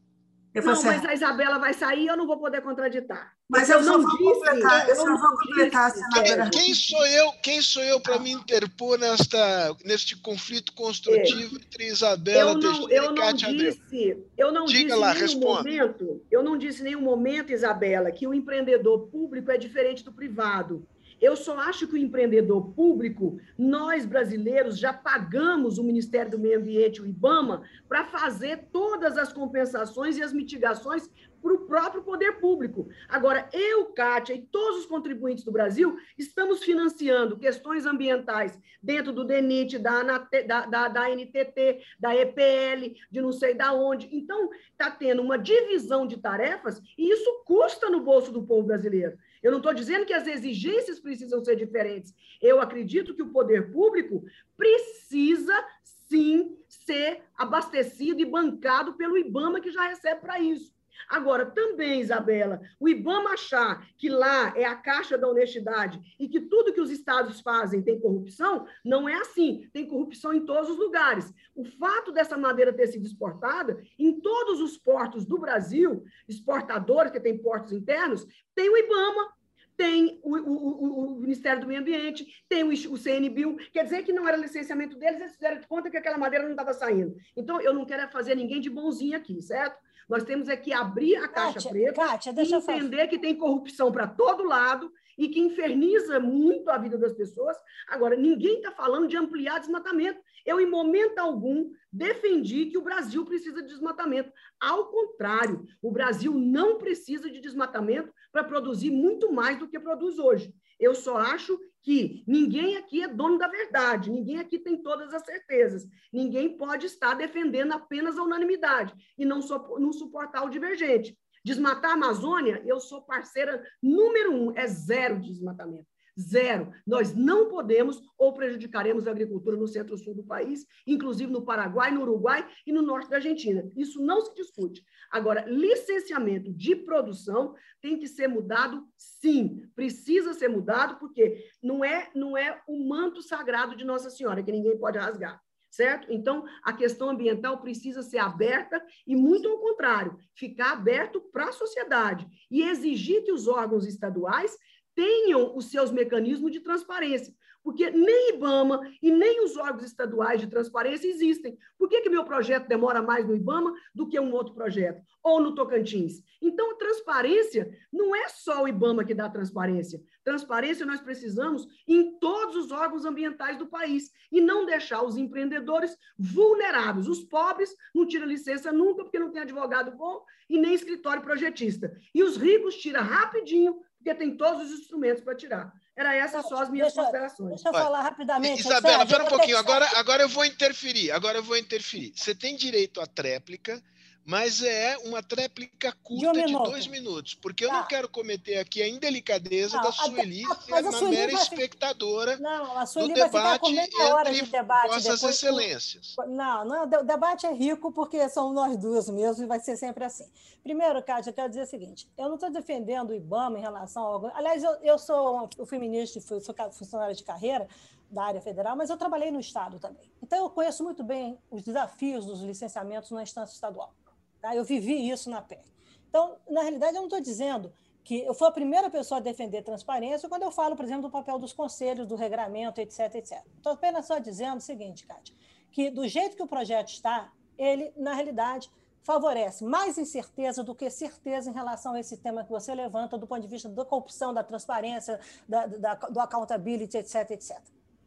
Eu não, mas a Isabela vai sair eu não vou poder contraditar. Mas eu, eu não vou disse, completar, eu, eu não vou completar, senadora. Quem, quem sou eu, quem sou eu para me interpor nesta, neste conflito construtivo é. entre Isabela eu não, eu e Cátia não disse, Eu não Diga disse lá, nenhum momento, eu não disse em nenhum momento, Isabela, que o empreendedor público é diferente do privado. Eu só acho que o empreendedor público, nós brasileiros já pagamos o Ministério do Meio Ambiente, o IBAMA, para fazer todas as compensações e as mitigações para o próprio poder público. Agora, eu, Kátia e todos os contribuintes do Brasil estamos financiando questões ambientais dentro do DENIT, da, da, da, da NTT, da EPL, de não sei da onde. Então, está tendo uma divisão de tarefas e isso custa no bolso do povo brasileiro. Eu não estou dizendo que as exigências precisam ser diferentes. Eu acredito que o poder público precisa, sim, ser abastecido e bancado pelo IBAMA, que já recebe para isso. Agora, também, Isabela, o IBAMA achar que lá é a caixa da honestidade e que tudo que os estados fazem tem corrupção, não é assim. Tem corrupção em todos os lugares. O fato dessa madeira ter sido exportada, em todos os portos do Brasil, exportadores que têm portos internos, tem o IBAMA, tem o, o, o, Ministério do Meio Ambiente, tem o, o CNBio, quer dizer que não era licenciamento deles, eles fizeram de conta que aquela madeira não estava saindo. Então, eu não quero fazer ninguém de bonzinho aqui, certo? Nós temos é que abrir a caixa Kátia, preta Kátia, e entender que tem corrupção para todo lado e que inferniza muito a vida das pessoas. Agora, ninguém está falando de ampliar desmatamento. Eu, em momento algum, defendi que o Brasil precisa de desmatamento. Ao contrário, o Brasil não precisa de desmatamento para produzir muito mais do que produz hoje. Eu só acho que ninguém aqui é dono da verdade, ninguém aqui tem todas as certezas, ninguém pode estar defendendo apenas a unanimidade e não, so, não suportar o divergente. Desmatar a Amazônia, eu sou parceira número um, é zero de desmatamento. Zero. Nós não podemos ou prejudicaremos a agricultura no centro-sul do país, inclusive no Paraguai, no Uruguai e no norte da Argentina. Isso não se discute. Agora, licenciamento de produção tem que ser mudado, sim. Precisa ser mudado, porque não é, não é o manto sagrado de Nossa Senhora, que ninguém pode rasgar certo? Então, a questão ambiental precisa ser aberta e, muito ao contrário, ficar aberto para a sociedade e exigir que os órgãos estaduais tenham os seus mecanismos de transparência porque nem IBAMA e nem os órgãos estaduais de transparência existem. Por que, que meu projeto demora mais no IBAMA do que um outro projeto? Ou no Tocantins? Então, transparência não é só o IBAMA que dá transparência. Transparência nós precisamos em todos os órgãos ambientais do país e não deixar os empreendedores vulneráveis. Os pobres não tiram licença nunca porque não tem advogado bom e nem escritório projetista. E os ricos tiram rapidinho porque tem todos os instrumentos para tirar. Era essas só as minhas deixa, considerações. Deixa eu falar rapidamente. Isabela, espera um pouquinho. Agora, agora eu vou interferir. Agora eu vou interferir. Você tem direito à tréplica mas é uma tréplica curta de, um de dois minutos, porque tá. eu não quero cometer aqui a indelicadeza não, da Sueli ser uma mera espectadora não, a do debate entre de debate vossas excelências. Não, não, o debate é rico porque são nós duas mesmo e vai ser sempre assim. Primeiro, Cátia, eu quero dizer o seguinte, eu não estou defendendo o IBAMA em relação ao... Aliás, eu, eu sou eu fui ministro, sou funcionária de carreira, da área federal, mas eu trabalhei no Estado também. Então, eu conheço muito bem os desafios dos licenciamentos na instância estadual. Tá? Eu vivi isso na pele. Então, na realidade, eu não estou dizendo que eu fui a primeira pessoa a defender transparência quando eu falo, por exemplo, do papel dos conselhos, do regramento, etc, etc. Estou apenas só dizendo o seguinte, Kátia, que do jeito que o projeto está, ele, na realidade, favorece mais incerteza do que certeza em relação a esse tema que você levanta do ponto de vista da corrupção, da transparência, da, da, do accountability, etc, etc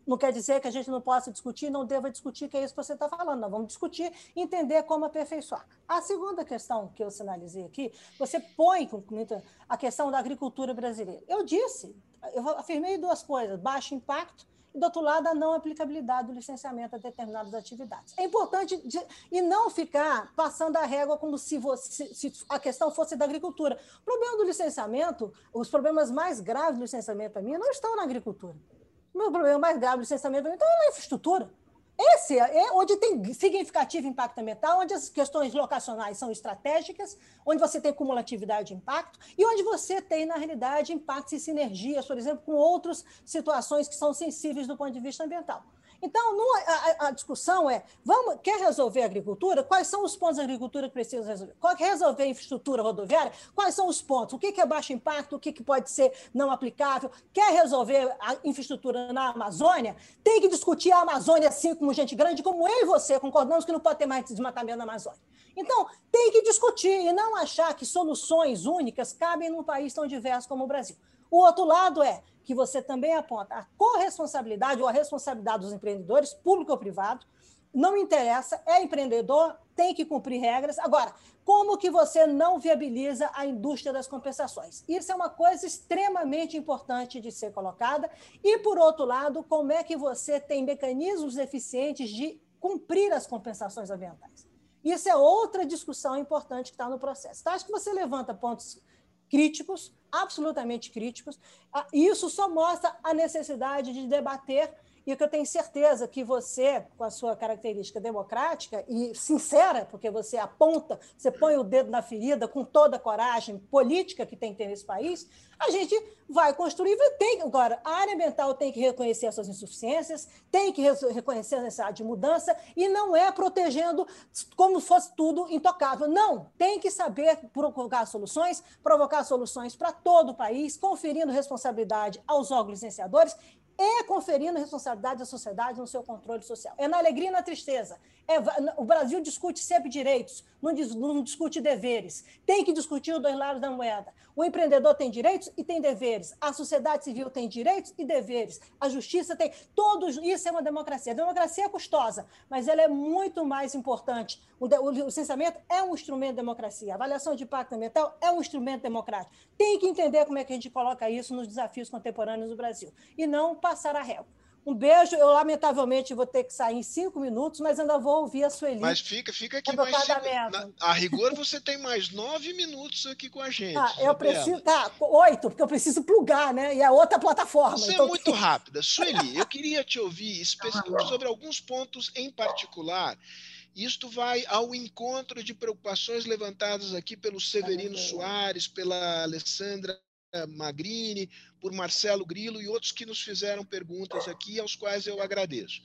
não quer dizer que a gente não possa discutir, não deva discutir, que é isso que você está falando. Nós vamos discutir e entender como aperfeiçoar. A segunda questão que eu sinalizei aqui, você põe a questão da agricultura brasileira. Eu disse, eu afirmei duas coisas: baixo impacto e, do outro lado, a não aplicabilidade do licenciamento a determinadas atividades. É importante de, e não ficar passando a régua como se, você, se a questão fosse da agricultura. O problema do licenciamento, os problemas mais graves do licenciamento para mim, não estão na agricultura. Meu problema mais grave do licenciamento então é a infraestrutura. Esse é onde tem significativo impacto ambiental, onde as questões locacionais são estratégicas, onde você tem cumulatividade de impacto e onde você tem, na realidade, impactos e sinergias, por exemplo, com outras situações que são sensíveis do ponto de vista ambiental. Então, não, a, a, discussão é: vamos, quer resolver a agricultura? Quais são os pontos da agricultura que precisam resolver? Quer resolver a infraestrutura rodoviária? Quais são os pontos? O que é baixo impacto? O que pode ser não aplicável? Quer resolver a infraestrutura na Amazônia? Tem que discutir a Amazônia, assim como gente grande, como eu e você concordamos que não pode ter mais desmatamento na Amazônia. Então, tem que discutir e não achar que soluções únicas cabem num país tão diverso como o Brasil. O outro lado é que você também aponta a corresponsabilidade ou a responsabilidade dos empreendedores, público ou privado, não interessa, é empreendedor, tem que cumprir regras. Agora, como que você não viabiliza a indústria das compensações? Isso é uma coisa extremamente importante de ser colocada. E, por outro lado, como é que você tem mecanismos eficientes de cumprir as compensações ambientais? Isso é outra discussão importante que está no processo. Então, acho que você levanta pontos críticos, absolutamente críticos. Ah, isso só mostra a necessidade de debater e que eu tenho certeza que você, com a sua característica democrática e sincera, porque você aponta, você põe o dedo na ferida com toda a coragem política que tem que ter nesse país, a gente vai construir. Tem, agora, a área ambiental tem que reconhecer as suas insuficiências, tem que reconhecer a necessidade de mudança, e não é protegendo como fosse tudo intocável. Não, tem que saber provocar soluções, provocar soluções para todo o país, conferindo responsabilidade aos órgãos licenciadores e conferindo responsabilidade à sociedade no seu controle social. É na alegria e na tristeza. É, o Brasil discute sempre direitos, não, não, discute deveres. Tem que discutir os dois lados da moeda. O empreendedor tem direitos e tem deveres. A sociedade civil tem direitos e deveres. A justiça tem. Todos isso é uma democracia. A democracia é custosa, mas ela é muito mais importante. O, o, o licenciamento é um instrumento de democracia. A avaliação de impacto ambiental é um instrumento democrático. Tem que entender como é que a gente coloca isso nos desafios contemporâneos do Brasil e não passar a régua. Um beijo. Eu, lamentavelmente, vou ter que sair em cinco minutos, mas ainda vou ouvir a Sueli. Mas fica, fica aqui mais cinco, na, A rigor, você tem mais nove minutos aqui com a gente. Ah, eu preciso... Tá, oito, porque eu preciso plugar, né? E a outra plataforma. Você é então... é muito rápida. Sueli, eu queria te ouvir sobre alguns pontos em particular. Isto vai ao encontro de preocupações levantadas aqui pelo Severino Soares, pela Alessandra Magrini, por Marcelo Grilo e outros que nos fizeram perguntas aqui, aos quais eu agradeço.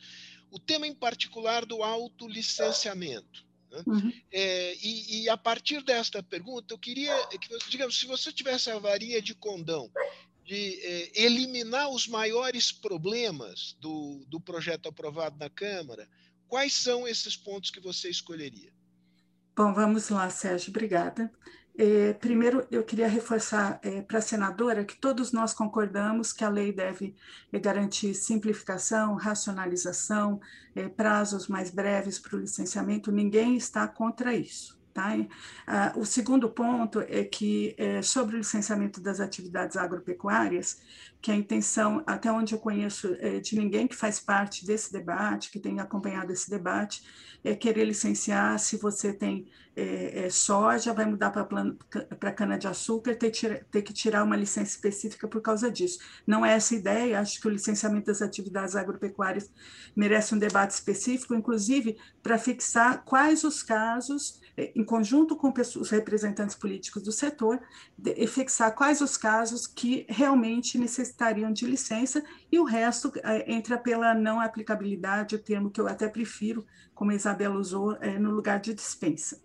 O tema em particular do autolicenciamento. Né? Uhum. É, e, e, a partir desta pergunta, eu queria que você, digamos, se você tivesse a varinha de condão de é, eliminar os maiores problemas do, do projeto aprovado na Câmara, quais são esses pontos que você escolheria? Bom, vamos lá, Sérgio, obrigada. É, primeiro, eu queria reforçar é, para a senadora que todos nós concordamos que a lei deve é, garantir simplificação, racionalização, é, prazos mais breves para o licenciamento, ninguém está contra isso. Tá? Ah, o segundo ponto é que, é, sobre o licenciamento das atividades agropecuárias, que a intenção, até onde eu conheço é, de ninguém que faz parte desse debate, que tem acompanhado esse debate, é querer licenciar se você tem é, é, soja, vai mudar para cana-de-açúcar, ter, ter que tirar uma licença específica por causa disso. Não é essa a ideia, acho que o licenciamento das atividades agropecuárias merece um debate específico, inclusive para fixar quais os casos é, em conjunto com os representantes políticos do setor, de, fixar quais os casos que realmente necessitariam de licença e o resto é, entra pela não aplicabilidade, o termo que eu até prefiro, como a Isabela usou, é, no lugar de dispensa.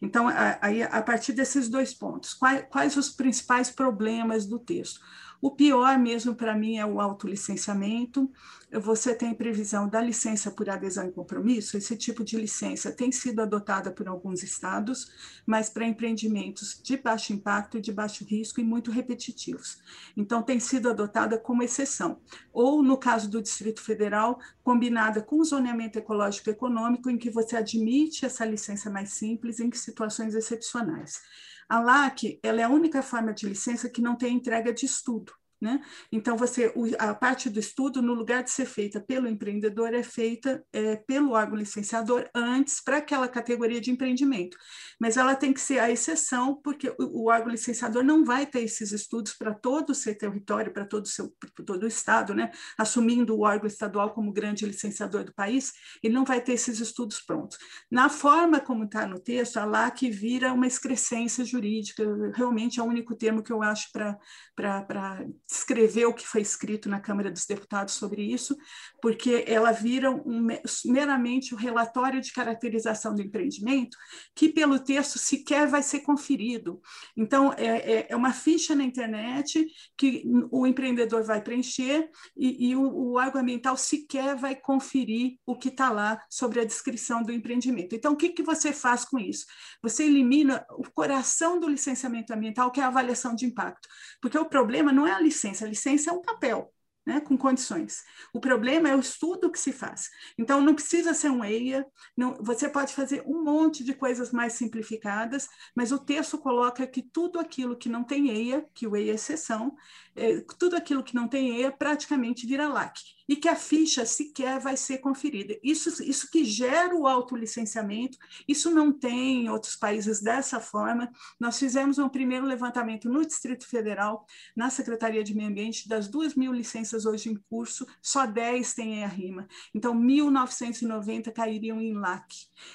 Então, aí, a partir desses dois pontos, quais, quais os principais problemas do texto? O pior mesmo para mim é o autolicenciamento. Você tem previsão da licença por adesão e compromisso? Esse tipo de licença tem sido adotada por alguns estados, mas para empreendimentos de baixo impacto e de baixo risco e muito repetitivos. Então, tem sido adotada como exceção. Ou, no caso do Distrito Federal, combinada com zoneamento ecológico econômico, em que você admite essa licença mais simples em situações excepcionais. A LAC ela é a única forma de licença que não tem entrega de estudo. Né? Então, você, a parte do estudo, no lugar de ser feita pelo empreendedor, é feita é, pelo órgão licenciador antes para aquela categoria de empreendimento. Mas ela tem que ser a exceção, porque o, o órgão licenciador não vai ter esses estudos para todo o seu território, para todo seu todo o estado, né? assumindo o órgão estadual como grande licenciador do país, ele não vai ter esses estudos prontos. Na forma como está no texto, a LAC vira uma excrescência jurídica, realmente é o único termo que eu acho para descrever o que foi escrito na Câmara dos Deputados sobre isso, porque ela vira um, meramente o um relatório de caracterização do empreendimento, que pelo texto sequer vai ser conferido. Então, é, é, é uma ficha na internet que o empreendedor vai preencher e, e o, o órgão ambiental sequer vai conferir o que está lá sobre a descrição do empreendimento. Então, o que, que você faz com isso? Você elimina o coração do licenciamento ambiental, que é a avaliação de impacto, porque o problema não é a licença, a licença é um papel. Né, com condições. O problema é o estudo que se faz. Então, não precisa ser um EIA, não, você pode fazer um monte de coisas mais simplificadas, mas o texto coloca que tudo aquilo que não tem EIA, que o EIA é exceção, é, tudo aquilo que não tem EIA praticamente vira LAC e que a ficha sequer vai ser conferida. Isso, isso que gera o autolicenciamento, isso não tem em outros países dessa forma. Nós fizemos um primeiro levantamento no Distrito Federal, na Secretaria de Meio Ambiente, das duas mil licenças hoje em curso, só 10 têm a rima. Então, 1.990 cairiam em LAC.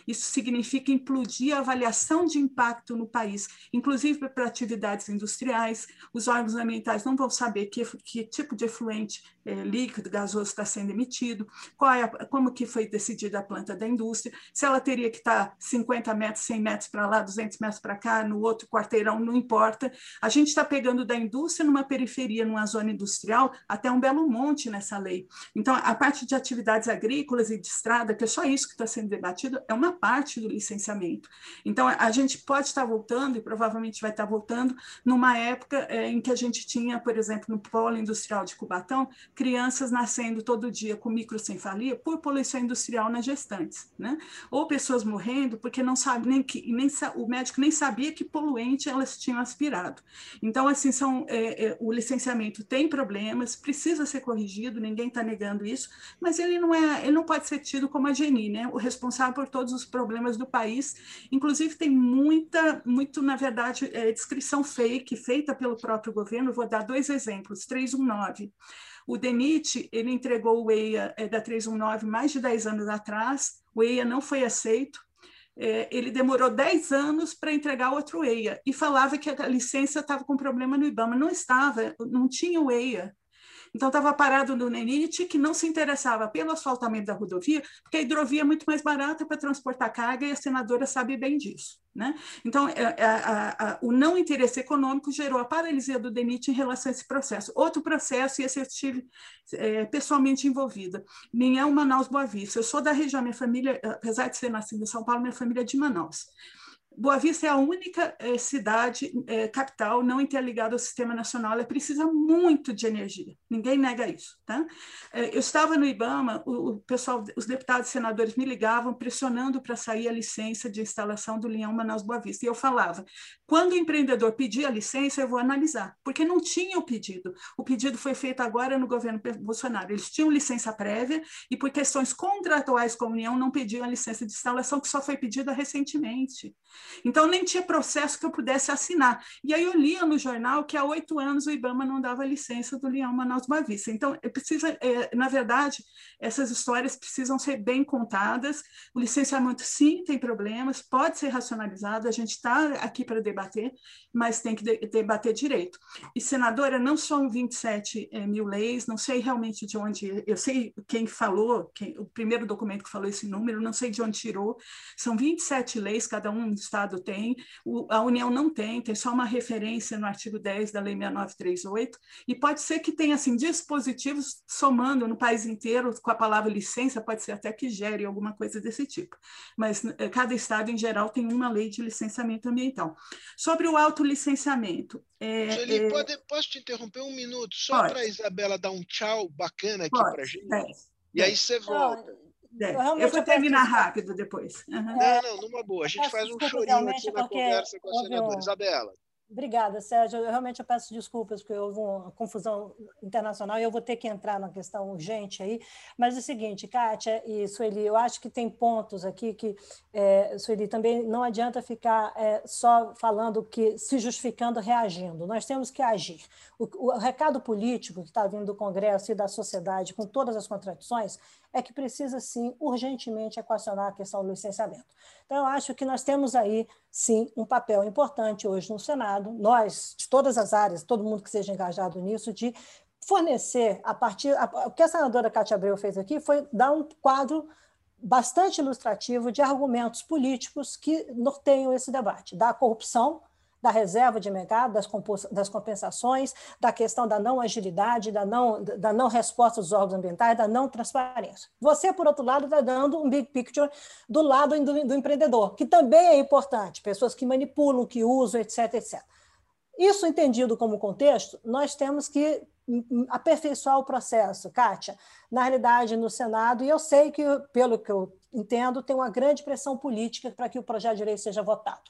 Isso significa implodir a avaliação de impacto no país, inclusive para atividades industriais. Os órgãos ambientais não vão saber que, que tipo de efluente é, líquido, gasoso está sendo emitido, qual é a, como que foi decidida a planta da indústria, se ela teria que estar 50 metros, 100 metros para lá, 200 metros para cá, no outro quarteirão, não importa. A gente está pegando da indústria numa periferia, numa zona industrial, até um belo monte nessa lei. Então, a parte de atividades agrícolas e de estrada, que é só isso que está sendo debatido, é uma parte do licenciamento. Então, a gente pode estar voltando, e provavelmente vai estar voltando, numa época é, em que a gente tinha, por no polo industrial de Cubatão, crianças nascendo todo dia com microcefalia por poluição industrial nas gestantes, né? Ou pessoas morrendo porque não sabe nem que nem o médico nem sabia que poluente elas tinham aspirado. Então, assim, são é, é, o licenciamento tem problemas, precisa ser corrigido, ninguém está negando isso, mas ele não é, ele não pode ser tido como a Geni, né? O responsável por todos os problemas do país. Inclusive tem muita, muito na verdade, é, descrição fake feita pelo próprio governo. Vou dar dois exemplos. 319 o DENIT, ele entregou o EIA é, da 319 mais de 10 anos atrás, o EIA não foi aceito, é, ele demorou 10 anos para entregar outro EIA e falava que a licença estava com problema no IBAMA. Não estava, não tinha o EIA. Então, estava parado no Nenite, que não se interessava pelo asfaltamento da rodovia, porque a hidrovia é muito mais barata para transportar carga e a senadora sabe bem disso. Né? Então, a, é, é, a, a, o não interesse econômico gerou a paralisia do DENIT em relação a esse processo. Outro processo, e esse eu estive é, pessoalmente envolvida, Minhão, Manaus, Boa Vista. Eu sou da região, minha família, apesar de ser nascida em São Paulo, minha família é de Manaus. Boa Vista é a única é, cidade, é, capital, não interligada ao sistema nacional. Ela precisa muito de energia. Ninguém nega isso. Tá? É, eu estava no IBAMA, o, o, pessoal, os deputados e senadores me ligavam pressionando para sair a licença de instalação do Leão Manaus Boa Vista. E eu falava: quando o empreendedor pedir a licença, eu vou analisar, porque não tinha o pedido. O pedido foi feito agora no governo Bolsonaro. Eles tinham licença prévia e, por questões contratuais com a União, não pediam a licença de instalação, que só foi pedida recentemente. Então, nem tinha processo que eu pudesse assinar. E aí eu lia no jornal que há oito anos o IBAMA não dava licença do Leão Manaus Boa Vista. Então, precisa, é, na verdade, essas histórias precisam ser bem contadas. O licenciamento, sim, tem problemas, pode ser racionalizado, a gente está aqui para debater, mas tem que debater direito. E, senadora, não são 27 é, mil leis, não sei realmente de onde, eu sei quem falou, quem, o primeiro documento que falou esse número, não sei de onde tirou, são 27 leis, cada um Estado tem, o, a União não tem, tem só uma referência no artigo 10 da Lei 6938, e pode ser que tenha assim, dispositivos somando no país inteiro com a palavra licença, pode ser até que gere alguma coisa desse tipo. Mas eh, cada Estado, em geral, tem uma lei de licenciamento ambiental. Sobre o autolicenciamento. É, Sueli, é... Pode, posso te interromper um minuto, só para a Isabela dar um tchau bacana aqui para a gente? É. E aí você volta. É, eu, eu vou terminar rápido depois. Uhum. Não, não, numa boa. A gente faz um chorinho aqui na conversa com a senadora. Um... Isabela. Obrigada, Sérgio. Eu realmente eu peço desculpas, porque houve uma confusão internacional e eu vou ter que entrar na questão urgente aí. Mas é o seguinte, Kátia e Sueli, eu acho que tem pontos aqui que, é, Sueli, também não adianta ficar é, só falando que, se justificando, reagindo. Nós temos que agir. O, o recado político que está vindo do Congresso e da sociedade, com todas as contradições, é que precisa, sim, urgentemente equacionar a questão do licenciamento. Então, eu acho que nós temos aí, sim, um papel importante hoje no Senado, nós, de todas as áreas, todo mundo que seja engajado nisso, de fornecer, a partir. A, o que a senadora Cátia Abreu fez aqui foi dar um quadro bastante ilustrativo de argumentos políticos que norteiam esse debate, da corrupção, da reserva de mercado, das, das compensações, da questão da não agilidade, da não, da não resposta dos órgãos ambientais, da não transparência. Você, por outro lado, está dando um big picture do lado do, do empreendedor, que também é importante, pessoas que manipulam, que usam, etc, etc. Isso entendido como contexto, nós temos que aperfeiçoar o processo, Kátia. Na realidade, no Senado, e eu sei que, pelo que eu entendo, tem uma grande pressão política para que o projeto de lei seja votado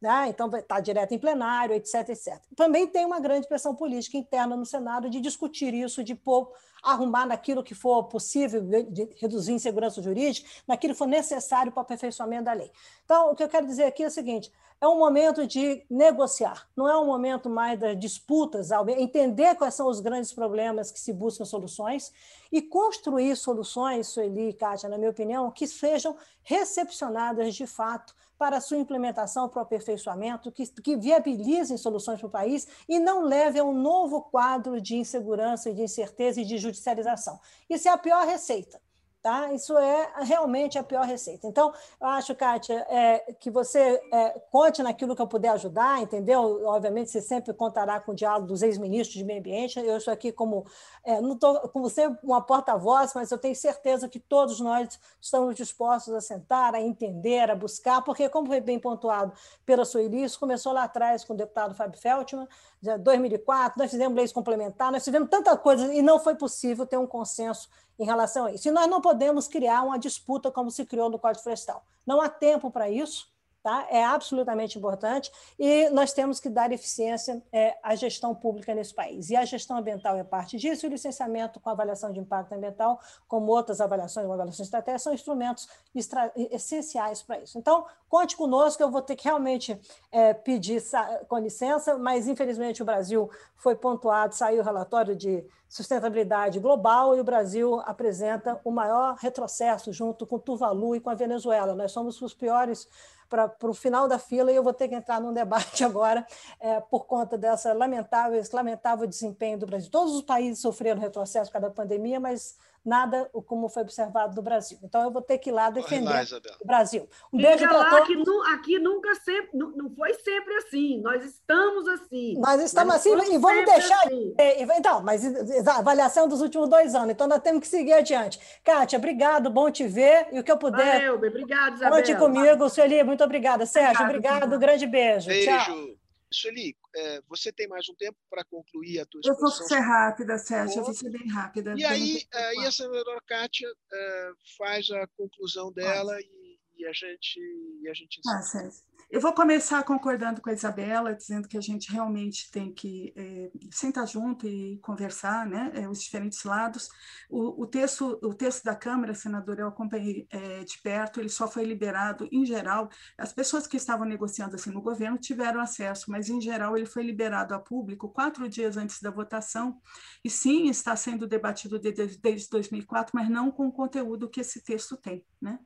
né? então estar direto em plenário, etc, etc. Também tem uma grande pressão política interna no Senado de discutir isso, de pôr, arrumar naquilo que for possível, de reduzir insegurança jurídica, naquilo que for necessário para o aperfeiçoamento da lei. Então, o que eu quero dizer aqui é o seguinte: é um momento de negociar, não é um momento mais das disputas, entender quais são os grandes problemas que se buscam soluções e construir soluções, Sueli e Kátia, na minha opinião, que sejam recepcionadas de fato para sua implementação, para o aperfeiçoamento, que, que viabilizem soluções para o país e não levem a um novo quadro de insegurança, de incerteza e de judicialização. Isso é a pior receita. Tá? Isso é realmente a pior receita. Então, eu acho, Kátia, é, que você é, conte naquilo que eu puder ajudar, entendeu? Obviamente, você sempre contará com o diálogo dos ex-ministros de meio ambiente. Eu estou aqui como, é, não estou como sempre uma porta-voz, mas eu tenho certeza que todos nós estamos dispostos a sentar, a entender, a buscar, porque, como foi bem pontuado pela Sueli, isso começou lá atrás com o deputado Fábio Feltman, em 2004, nós fizemos leis complementares, nós fizemos tanta coisa e não foi possível ter um consenso em relação a isso. E nós não podemos criar uma disputa como se criou no Código Florestal. Não há tempo para isso. Tá? É absolutamente importante e nós temos que dar eficiência é, à gestão pública nesse país. E a gestão ambiental é parte disso, e o licenciamento com avaliação de impacto ambiental, como outras avaliações, uma avaliação estratégica, são instrumentos essenciais para isso. Então, conte conosco, eu vou ter que realmente é, pedir com licença, mas infelizmente o Brasil foi pontuado, saiu o relatório de sustentabilidade global e o Brasil apresenta o maior retrocesso junto com Tuvalu e com a Venezuela. Nós somos os piores para o final da fila e eu vou ter que entrar num debate (laughs) agora é, por conta dessa lamentável, esse lamentável desempenho do Brasil. Todos os países sofreram retrocesso por causa da pandemia, mas nada como foi observado no Brasil. Então, eu vou ter que ir lá defender lá, o Brasil. Um beijo para todos. Que aqui nunca sempre, não, não foi sempre assim. Nós estamos assim. Nós estamos assim e vamos deixar. Assim. Então, mas a avaliação dos últimos dois anos. Então, nós temos que seguir adiante. Kátia, obrigado, bom te ver. E o que eu puder. Valeu, obrigado, Isabel. Conte comigo. Sueli, muito obrigada. Sérgio, obrigado. obrigado. Grande beijo. Beijo. Tchau. Sueli, é, você tem mais um tempo para concluir a tua exposição? Eu vou ser rápida, Sérgio, eu vou ser bem rápida. E aí, a senadora Kátia faz a conclusão dela e, e, a gente, e a gente... Ah, Sérgio. Eu vou começar concordando com a Isabela, dizendo que a gente realmente tem que é, sentar junto e conversar, né, é, os diferentes lados. O, o, texto, o texto da Câmara, senador, eu acompanhei é, de perto, ele só foi liberado, em geral, as pessoas que estavam negociando assim no governo tiveram acesso, mas, em geral, ele foi liberado a público quatro dias antes da votação, e sim, está sendo debatido desde, desde 2004, mas não com o conteúdo que esse texto tem. Né?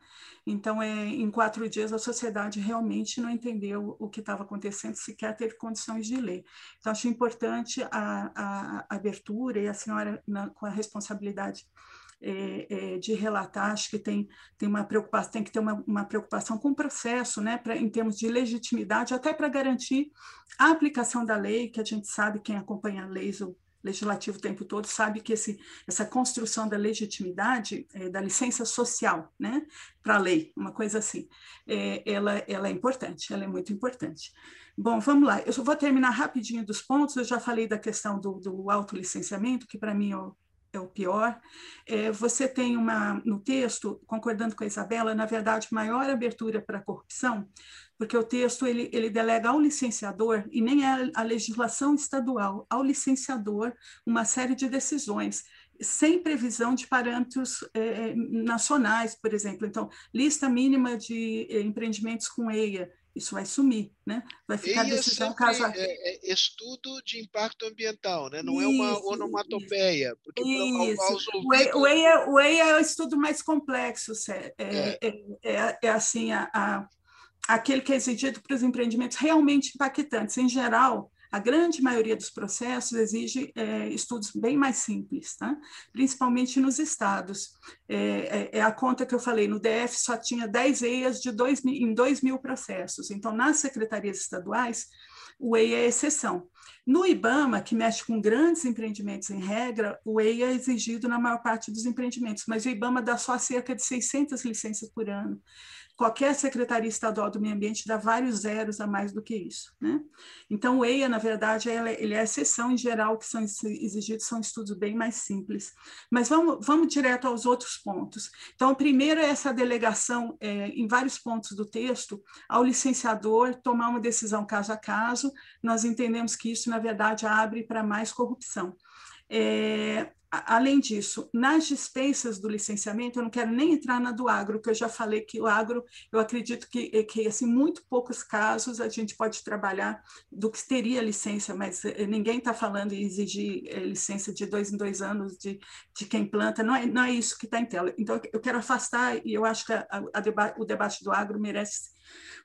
Então, é, em quatro dias, a sociedade realmente não entendeu o que estava acontecendo, sequer teve condições de ler. Então, acho importante a, a, a abertura e a senhora, na, com a responsabilidade é, é, de relatar, acho que tem, tem uma preocupação, tem que ter uma, uma preocupação com o processo, né, pra, em termos de legitimidade, até para garantir a aplicação da lei, que a gente sabe, quem acompanha leis ou legislativo o tempo todo sabe que esse, essa construção da legitimidade, é, da licença social, né, para a lei, uma coisa assim, é, ela, ela é importante, ela é muito importante. Bom, vamos lá, eu vou terminar rapidinho dos pontos, eu já falei da questão do, do autolicenciamento, que para mim é o, é o pior. É, você tem uma, no texto, concordando com a Isabela, na verdade, maior abertura para a corrupção, porque o texto ele, ele delega ao licenciador, e nem é a legislação estadual, ao licenciador uma série de decisões, sem previsão de parâmetros é, nacionais, por exemplo. Então, lista mínima de é, empreendimentos com EIA, isso vai sumir, né? Vai ficar EIA decisão caso é, é, estudo de impacto ambiental, né? Não isso, é uma onomatopeia, porque isso. Aos ouvidos... o, EIA, o EIA é o estudo mais complexo, é, é, é, é assim a, a aquele que é exigido para os empreendimentos realmente impactantes. Em geral, a grande maioria dos processos exige é, estudos bem mais simples, tá? principalmente nos estados. É, é, é, a conta que eu falei, no DF só tinha 10 EIAs de dois, em 2 mil processos. Então, nas secretarias estaduais, o EIA é exceção. No IBAMA, que mexe com grandes empreendimentos em regra, o EIA é exigido na maior parte dos empreendimentos, mas o IBAMA dá só cerca de 600 licenças por ano qualquer secretaria estadual do meio ambiente dá vários zeros a mais do que isso. Né? Então, o EIA, na verdade, ele é a exceção em geral, que são exigidos, são estudos bem mais simples. Mas vamos, vamos direto aos outros pontos. Então, primeiro é essa delegação, é, em vários pontos do texto, ao licenciador tomar uma decisão caso a caso. Nós entendemos que isso, na verdade, abre para mais corrupção. É, além disso, nas dispensas do licenciamento, eu não quero nem entrar na do agro, que eu já falei que o agro, eu acredito que, que assim, muito poucos casos a gente pode trabalhar do que teria licença, mas eh, ninguém está falando em exigir é, licença de dois em dois anos de, de quem planta, não é, não é isso que está em tela. Então, eu quero afastar, e eu acho que a, a deba o debate do agro merece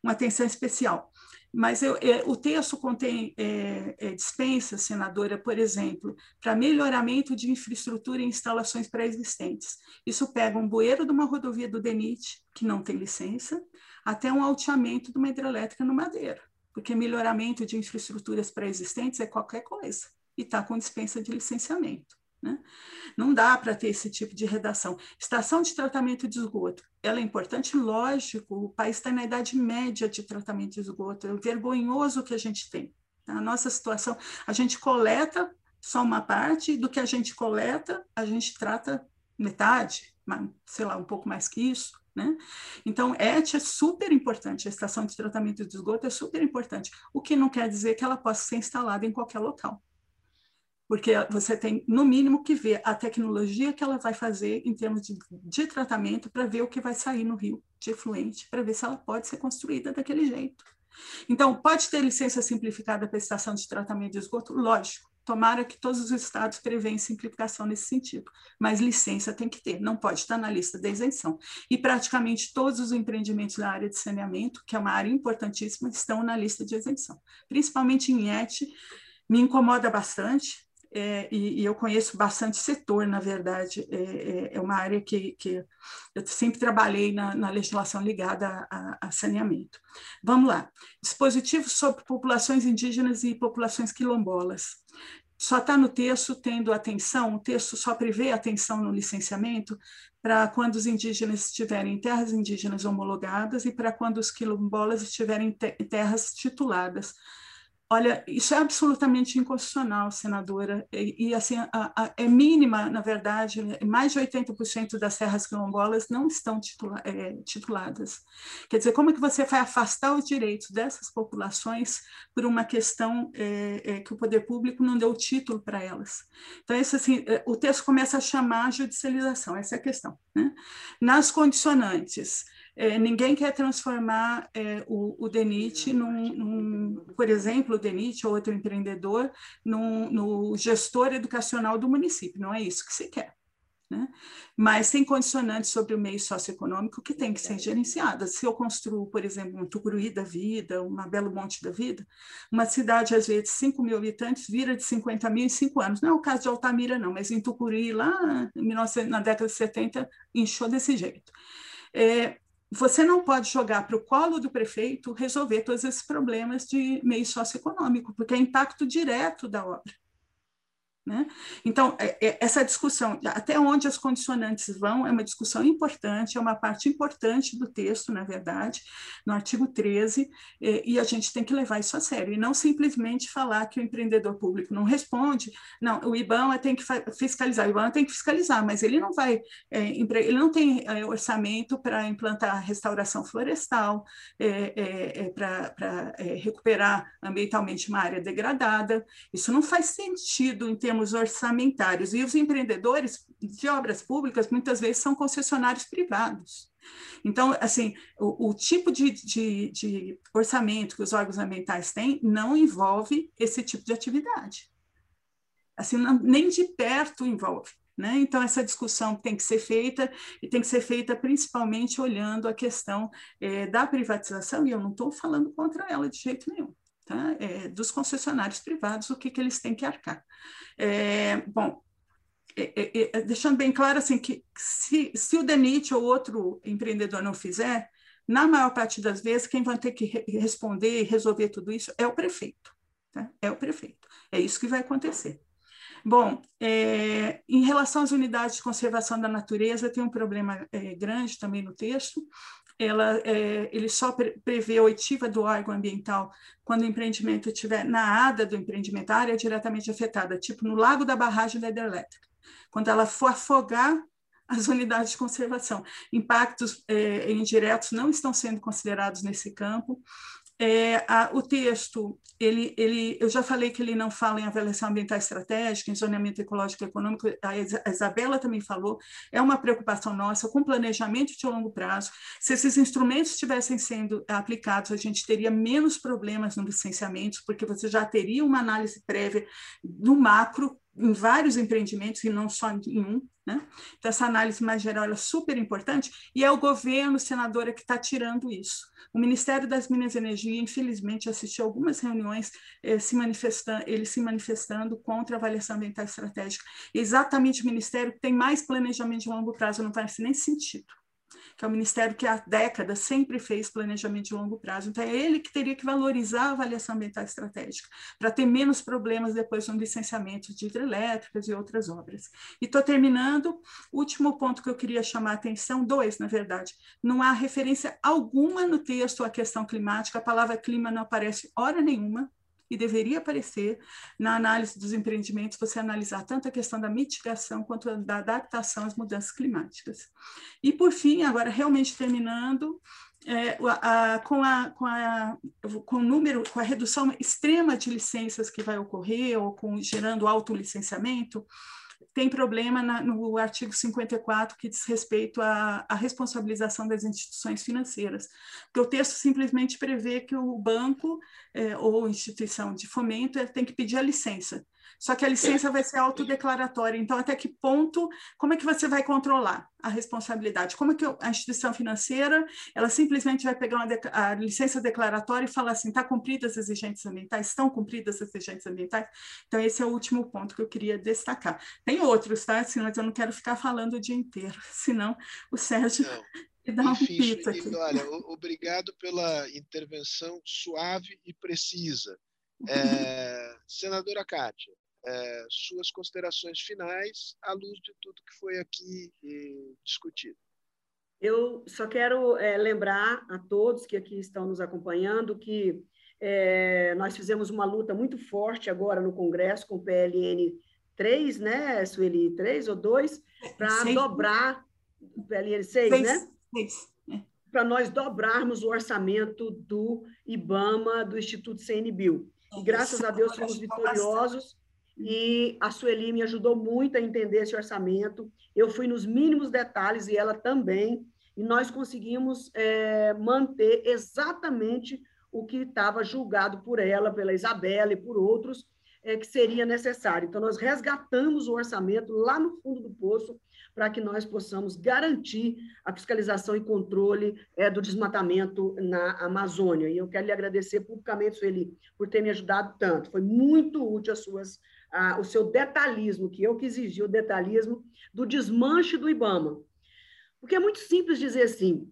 uma atenção especial. Mas eu, é, o texto contém é, é, dispensas, senadora, por exemplo, para melhoramento de infraestrutura e instalações pré-existentes. Isso pega um bueiro de uma rodovia do DENIT, que não tem licença, até um alteamento de uma hidrelétrica no Madeira, porque melhoramento de infraestruturas pré-existentes é qualquer coisa e está com dispensa de licenciamento. Né? Não dá para ter esse tipo de redação. Estação de tratamento de esgoto, ela é importante, lógico, o país está na idade média de tratamento de esgoto, é vergonhoso que a gente tem. Tá? A nossa situação, a gente coleta só uma parte, do que a gente coleta, a gente trata metade, sei lá, um pouco mais que isso. Né? Então, ET é super importante, a estação de tratamento de esgoto é super importante, o que não quer dizer que ela possa ser instalada em qualquer local porque você tem, no mínimo, que ver a tecnologia que ela vai fazer em termos de, de tratamento para ver o que vai sair no rio de efluente, para ver se ela pode ser construída daquele jeito. Então, pode ter licença simplificada para estação de tratamento de esgoto? Lógico. Tomara que todos os estados prevenham simplificação nesse sentido, mas licença tem que ter, não pode estar na lista da isenção. E praticamente todos os empreendimentos da área de saneamento, que é uma área importantíssima, estão na lista de isenção. Principalmente em ET, me incomoda bastante, é, e, e, eu conheço bastante setor, na verdade, é, é, é uma área que, que, eu sempre trabalhei na, na legislação ligada a, a, saneamento. Vamos lá. Dispositivos sobre populações indígenas e populações quilombolas. Só está no texto tendo atenção, o texto só prevê atenção no licenciamento para quando os indígenas estiverem em terras indígenas homologadas e para quando os quilombolas estiverem em terras tituladas Olha, isso é absolutamente inconstitucional, senadora, e, e assim, a, a, é mínima, na verdade, mais de 80% das terras quilombolas não estão titula, é, tituladas. Quer dizer, como é que você vai afastar os direitos dessas populações por uma questão é, é, que o poder público não deu título para elas? Então, isso, assim, é, o texto começa a chamar a judicialização, essa é a questão. Né? Nas condicionantes, é, ninguém quer transformar é, o, o DENIT num, num, por exemplo, o DENIT ou outro empreendedor, num, no gestor educacional do município. Não é isso que se quer. Né? Mas tem condicionantes sobre o meio socioeconômico que tem que ser gerenciadas. Se eu construo, por exemplo, um Tucuruí da vida, uma Belo Monte da vida, uma cidade, às vezes, 5 mil habitantes, vira de 50 mil em 5 anos. Não é o caso de Altamira, não, mas em Tucuruí, lá 19, na década de 70, inchou desse jeito. É, você não pode jogar para o colo do prefeito resolver todos esses problemas de meio socioeconômico, porque é impacto direto da obra. Né? Então, é, é, essa discussão, até onde as condicionantes vão, é uma discussão importante, é uma parte importante do texto, na verdade, no artigo 13, e a gente tem que levar isso a sério, e não simplesmente falar que o empreendedor público não responde, não, o IBAMA tem que fiscalizar, o IBAMA tem que fiscalizar, mas ele não vai, é, ele não tem orçamento para implantar restauração florestal, para recuperar ambientalmente uma área degradada, isso não faz sentido em termos termos orçamentários. E os empreendedores de obras públicas, muitas vezes, são concessionários privados. Então, assim, o, o tipo de, de, de, orçamento que os órgãos ambientais têm não envolve esse tipo de atividade. Assim, não, nem de perto envolve. Né? Então, essa discussão tem que ser feita, e tem que ser feita principalmente olhando a questão é, da privatização, e eu não estou falando contra ela de jeito nenhum tá? É, dos concessionários privados, o que, que eles têm que arcar. É, bom, é, é, é, deixando bem claro assim que se, se o DENIT ou outro empreendedor não fizer, na maior parte das vezes, quem vai ter que re responder e resolver tudo isso é o prefeito. Tá? É o prefeito. É isso que vai acontecer. Bom, é, em relação às unidades de conservação da natureza, tem um problema é, grande também no texto, ela, é, ele só prevê a oitiva do órgão ambiental quando o empreendimento estiver na ADA do empreendimento, a área diretamente afetada, tipo no lago da barragem da hidrelétrica. Quando ela for afogar as (laughs) unidades de conservação. Impactos é, indiretos não estão sendo considerados nesse campo. É, a, o texto, ele, ele, eu já falei que ele não fala em avaliação ambiental estratégica, em zoneamento ecológico e econômico, a Isabela também falou, é uma preocupação nossa com planejamento de longo prazo. Se esses instrumentos estivessem sendo aplicados, a gente teria menos problemas no licenciamento, porque você já teria uma análise prévia no macro em vários empreendimentos e não só em um. Né? Então, essa análise mais geral é super importante e é o governo, senadora, que está tirando isso. O Ministério das Minas e Energia, infelizmente, assistiu algumas reuniões eh, se manifestando, ele se manifestando contra a avaliação ambiental estratégica. exatamente o Ministério que tem mais planejamento de longo prazo não faz nem sentido que é o ministério que há décadas sempre fez planejamento de longo prazo. Então, é ele que teria que valorizar a avaliação ambiental estratégica, para ter menos problemas depois no licenciamento de hidrelétricas e outras obras. E estou terminando. Último ponto que eu queria chamar a atenção, dois, na verdade. Não há referência alguma no texto à questão climática, a palavra clima não aparece hora nenhuma, e deveria aparecer na análise dos empreendimentos, você analisar tanto a questão da mitigação quanto da adaptação às mudanças climáticas. E, por fim, agora realmente terminando, é, a, com, a, com, a, com o número, com a redução extrema de licenças que vai ocorrer, ou com gerando autolicenciamento, tem problema na, no artigo 54, que diz respeito à, à, responsabilização das instituições financeiras, porque o texto simplesmente prevê que o banco é, ou instituição de fomento tem que pedir a licença. Só que a licença vai ser autodeclaratória. Então, até que ponto, como é que você vai controlar a responsabilidade? Como é que a instituição financeira, ela simplesmente vai pegar uma a licença declaratória e falar assim, está cumpridas as exigências ambientais? Estão cumpridas as exigências ambientais? Então, esse é o último ponto que eu queria destacar. Tem outros, tá? Senão eu não quero ficar falando o dia inteiro, (laughs) senão o Sérgio Dá um Difícil. E, olha, obrigado pela intervenção suave e precisa. É, (laughs) senadora Kátia, é, suas considerações finais à luz de tudo que foi aqui discutido. Eu só quero é, lembrar a todos que aqui estão nos acompanhando que é, nós fizemos uma luta muito forte agora no Congresso com o PLN 3, né, Sueli? 3 ou 2, para dobrar o PLN 6, seis, né? Seis. É. Para nós dobrarmos o orçamento do IBAMA, do Instituto CNBio. E graças a Deus fomos vitoriosos e a Sueli me ajudou muito a entender esse orçamento. Eu fui nos mínimos detalhes e ela também, e nós conseguimos é, manter exatamente o que estava julgado por ela, pela Isabela e por outros, é, que seria necessário. Então, nós resgatamos o orçamento lá no fundo do poço para que nós possamos garantir a fiscalização e controle é, do desmatamento na Amazônia. E eu quero lhe agradecer publicamente, Sueli, por ter me ajudado tanto. Foi muito útil as suas, a, o seu detalhismo, que eu que exigi o detalhismo do desmanche do IBAMA. Porque é muito simples dizer assim,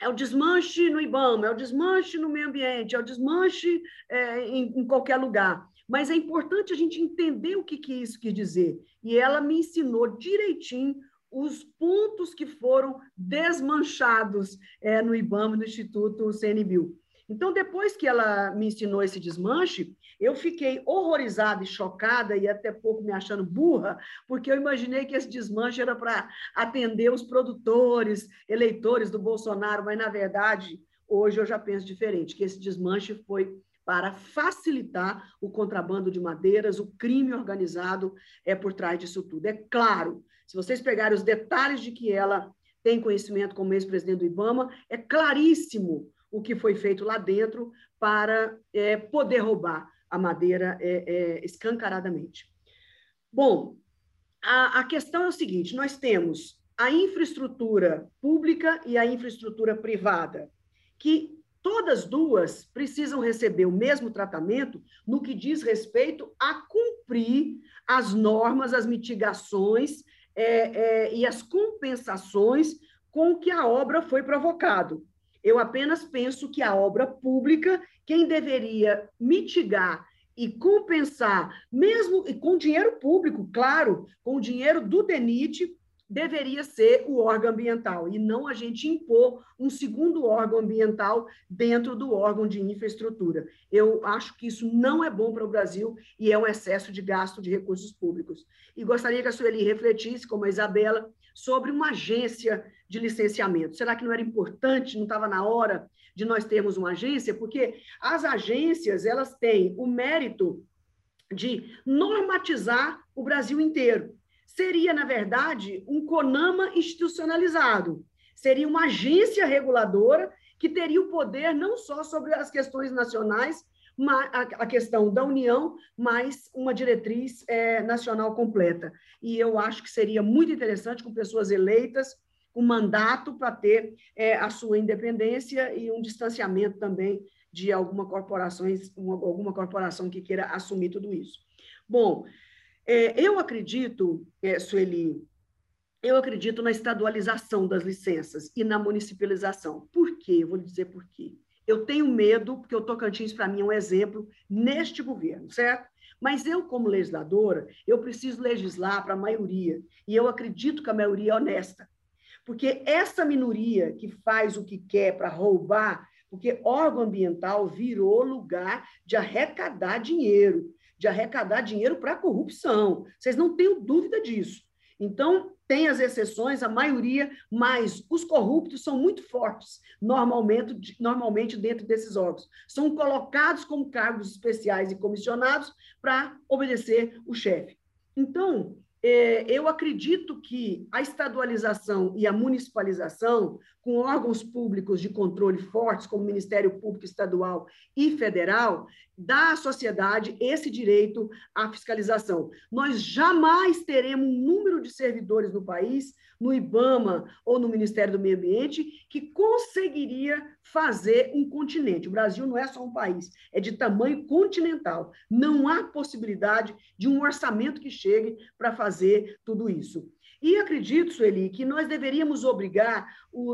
é o desmanche no IBAMA, é o desmanche no meio ambiente, é o desmanche é, em, em, qualquer lugar. Mas é importante a gente entender o que, que isso quer dizer. E ela me ensinou direitinho os pontos que foram desmanchados é, no IBAMA, no Instituto CNBio. Então, depois que ela me ensinou esse desmanche, eu fiquei horrorizada e chocada e até pouco me achando burra, porque eu imaginei que esse desmanche era para atender os produtores, eleitores do Bolsonaro, mas, na verdade, hoje eu já penso diferente, que esse desmanche foi para facilitar o contrabando de madeiras, o crime organizado é por trás disso tudo. É claro, se vocês pegarem os detalhes de que ela tem conhecimento como ex-presidente do IBAMA, é claríssimo o que foi feito lá dentro para é, poder roubar a madeira é, é, escancaradamente. Bom, a, a questão é o seguinte: nós temos a infraestrutura pública e a infraestrutura privada, que Todas duas precisam receber o mesmo tratamento no que diz respeito a cumprir as normas, as mitigações é, é, e as compensações com que a obra foi provocado. Eu apenas penso que a obra pública, quem deveria mitigar e compensar, mesmo com dinheiro público, claro, com o dinheiro do DENIT, deveria ser o órgão ambiental e não a gente impor um segundo órgão ambiental dentro do órgão de infraestrutura. Eu acho que isso não é bom para o Brasil e é um excesso de gasto de recursos públicos. E gostaria que a Sueli refletisse, como a Isabela, sobre uma agência de licenciamento. Será que não era importante, não estava na hora de nós termos uma agência, porque as agências elas têm o mérito de normatizar o Brasil inteiro. Seria, na verdade, um CONAMA institucionalizado. Seria uma agência reguladora que teria o poder não só sobre as questões nacionais, a questão da União, mas uma diretriz é, nacional completa. E eu acho que seria muito interessante com pessoas eleitas, com mandato para ter é, a sua independência e um distanciamento também de alguma corporações, uma, alguma corporação que queira assumir tudo isso. Bom, é, eu acredito, é, Sueli, eu acredito na estadualização das licenças e na municipalização. Por quê? Eu vou lhe dizer por quê. Eu tenho medo, porque o Tocantins, para mim, é um exemplo neste governo, certo? Mas eu, como legisladora, eu preciso legislar para a maioria. E eu acredito que a maioria é honesta. Porque essa minoria que faz o que quer para roubar, porque órgão ambiental virou lugar de arrecadar dinheiro, de arrecadar dinheiro para corrupção. Vocês não têm dúvida disso. Então, tem as exceções, a maioria, mas os corruptos são muito fortes, normalmente, normalmente dentro desses órgãos. São colocados como cargos especiais e comissionados para obedecer o chefe. Então, é, eu acredito que a estadualização e a municipalização, com órgãos públicos de controle fortes, como o Ministério Público Estadual e Federal, dá à sociedade esse direito à fiscalização. Nós jamais teremos um número de servidores no país no IBAMA ou no Ministério do Meio Ambiente, que conseguiria fazer um continente. O Brasil não é só um país, é de tamanho continental. Não há possibilidade de um orçamento que chegue para fazer tudo isso. E acredito, Sueli, que nós deveríamos obrigar,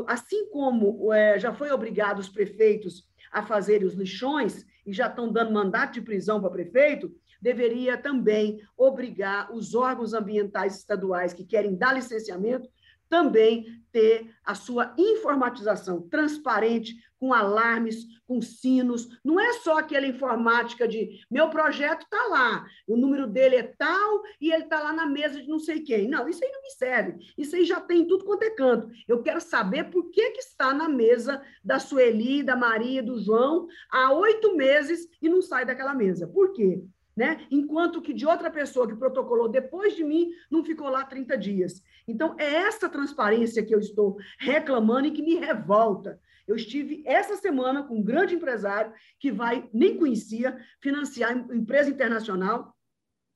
assim como é, já foi obrigado os prefeitos a fazerem os lixões, e já estão dando mandato de prisão para prefeito, deveria também obrigar os órgãos ambientais estaduais que querem dar licenciamento também ter a sua informatização transparente, com alarmes, com sinos. Não é só aquela informática de meu projeto está lá, o número dele é tal e ele está lá na mesa de não sei quem. Não, isso aí não me serve. Isso aí já tem tudo quanto é canto. Eu quero saber por que, que está na mesa da Sueli, da Maria, do João, há oito meses e não sai daquela mesa. Por quê? Né? Enquanto que de outra pessoa que protocolou depois de mim não ficou lá 30 dias. Então, é essa transparência que eu estou reclamando e que me revolta. Eu estive essa semana com um grande empresário que vai, nem conhecia, financiar empresa internacional,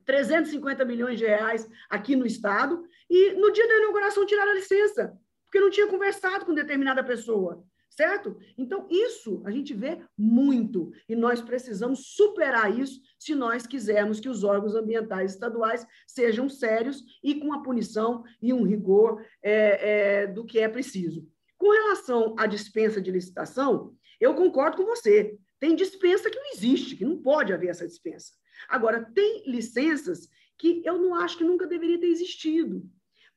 350 milhões de reais aqui no Estado, e no dia da inauguração tiraram a licença, porque não tinha conversado com determinada pessoa certo? Então, isso a gente vê muito, e nós precisamos superar isso se nós quisermos que os órgãos ambientais estaduais sejam sérios e com a punição e um rigor é, é, do que é preciso. Com relação à dispensa de licitação, eu concordo com você. Tem dispensa que não existe, que não pode haver essa dispensa. Agora, tem licenças que eu não acho que nunca deveria ter existido.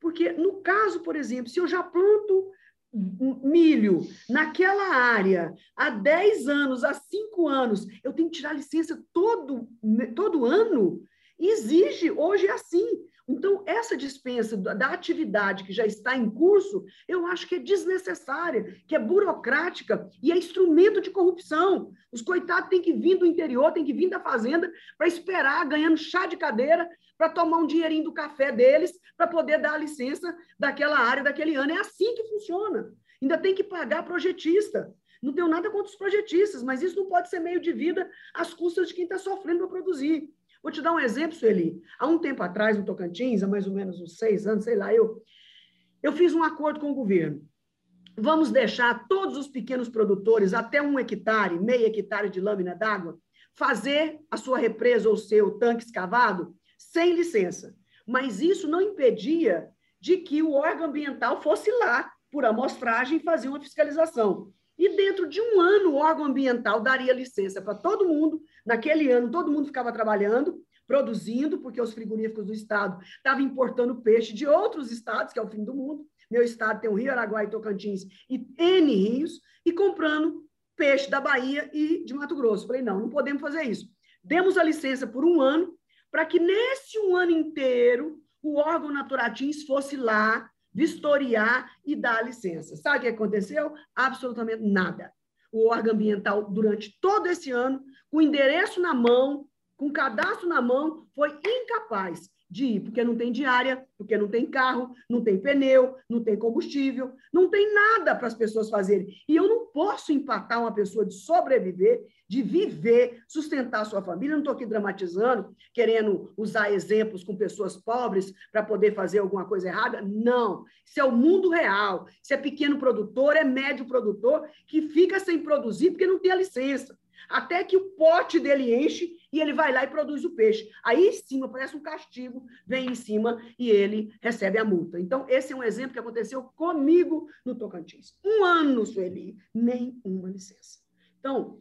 Porque, no caso, por exemplo, se eu já planto milho naquela área há 10 anos, há 5 anos, eu tenho que tirar licença todo, todo ano? Exige, hoje é assim. Então, essa dispensa da atividade que já está em curso, eu acho que é desnecessária, que é burocrática e é instrumento de corrupção. Os coitados têm que vir do interior, têm que vir da fazenda para esperar, ganhando chá de cadeira, para tomar um dinheirinho do café deles, para poder dar a licença daquela área, daquele ano. É assim que funciona. Ainda tem que pagar projetista. Não tenho nada contra os projetistas, mas isso não pode ser meio de vida às custas de quem está sofrendo para produzir. Vou te dar um exemplo, Sueli. Há um tempo atrás, no Tocantins, há mais ou menos uns seis anos, sei lá, eu, eu fiz um acordo com o governo. Vamos deixar todos os pequenos produtores, até um hectare, meio hectare de lâmina d'água, fazer a sua represa ou seu tanque escavado sem licença. Mas isso não impedia de que o órgão ambiental fosse lá, por amostragem, fazer uma fiscalização. E dentro de um ano, o órgão ambiental daria licença para todo mundo. Naquele ano, todo mundo ficava trabalhando, produzindo, porque os frigoríficos do estado estavam importando peixe de outros estados, que é o fim do mundo. Meu estado tem o Rio Araguai e Tocantins e N rios, e comprando peixe da Bahia e de Mato Grosso. Falei, não, não podemos fazer isso. Demos a licença por um ano, para que nesse um ano inteiro o órgão Naturatins fosse lá vistoriar e dar licença. Sabe o que aconteceu? Absolutamente nada. o órgão ambiental durante todo esse ano, com endereço na mão, com cadastro na mão, foi incapaz de ir, porque não tem diária, porque não tem carro, não tem pneu, não tem combustível, não tem nada para as pessoas fazerem. E eu não posso empatar uma pessoa de sobreviver, de viver, sustentar a sua família. Não estou aqui dramatizando, querendo usar exemplos com pessoas pobres para poder fazer alguma coisa errada. Não. Isso é o mundo real. Se é pequeno produtor, é médio produtor, que fica sem produzir porque não tem a licença até que o pote dele enche e ele vai lá e produz o peixe. Aí em cima, parece um castigo, vem em cima e ele recebe a multa. Então, esse é um exemplo que aconteceu comigo no Tocantins. Um ano, Sueli, nem uma licença. Então,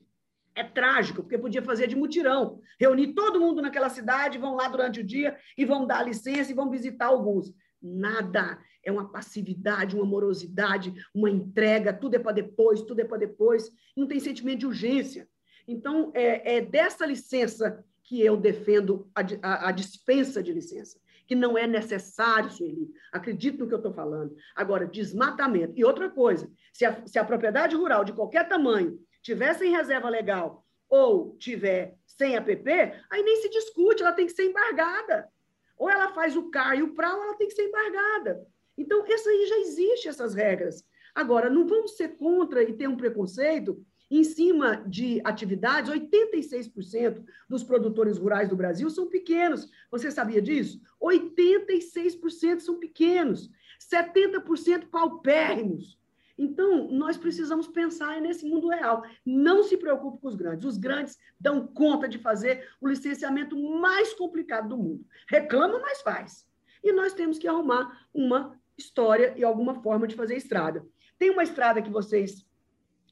é trágico, porque podia fazer de mutirão, reunir todo mundo naquela cidade, vão lá durante o dia e vão dar licença e vão visitar alguns. Nada. É uma passividade, uma morosidade, uma entrega, tudo é para depois, tudo é para depois. Não tem sentimento de urgência. Então, é, é dessa licença que eu defendo a, a, a, dispensa de licença, que não é necessário, Sueli. Acredito no que eu estou falando. Agora, desmatamento. E outra coisa, se a, se a propriedade rural de qualquer tamanho tiver sem reserva legal ou tiver sem APP, aí nem se discute, ela tem que ser embargada. Ou ela faz o CAR e o PRA, ou ela tem que ser embargada. Então, essa aí já existe, essas regras. Agora, não vamos ser contra e ter um preconceito em cima de atividades, 86% dos produtores rurais do Brasil são pequenos. Você sabia disso? 86% são pequenos, 70% paupérrimos. Então, nós precisamos pensar nesse mundo real. Não se preocupe com os grandes. Os grandes dão conta de fazer o licenciamento mais complicado do mundo. Reclama, mas faz. E nós temos que arrumar uma história e alguma forma de fazer estrada. Tem uma estrada que vocês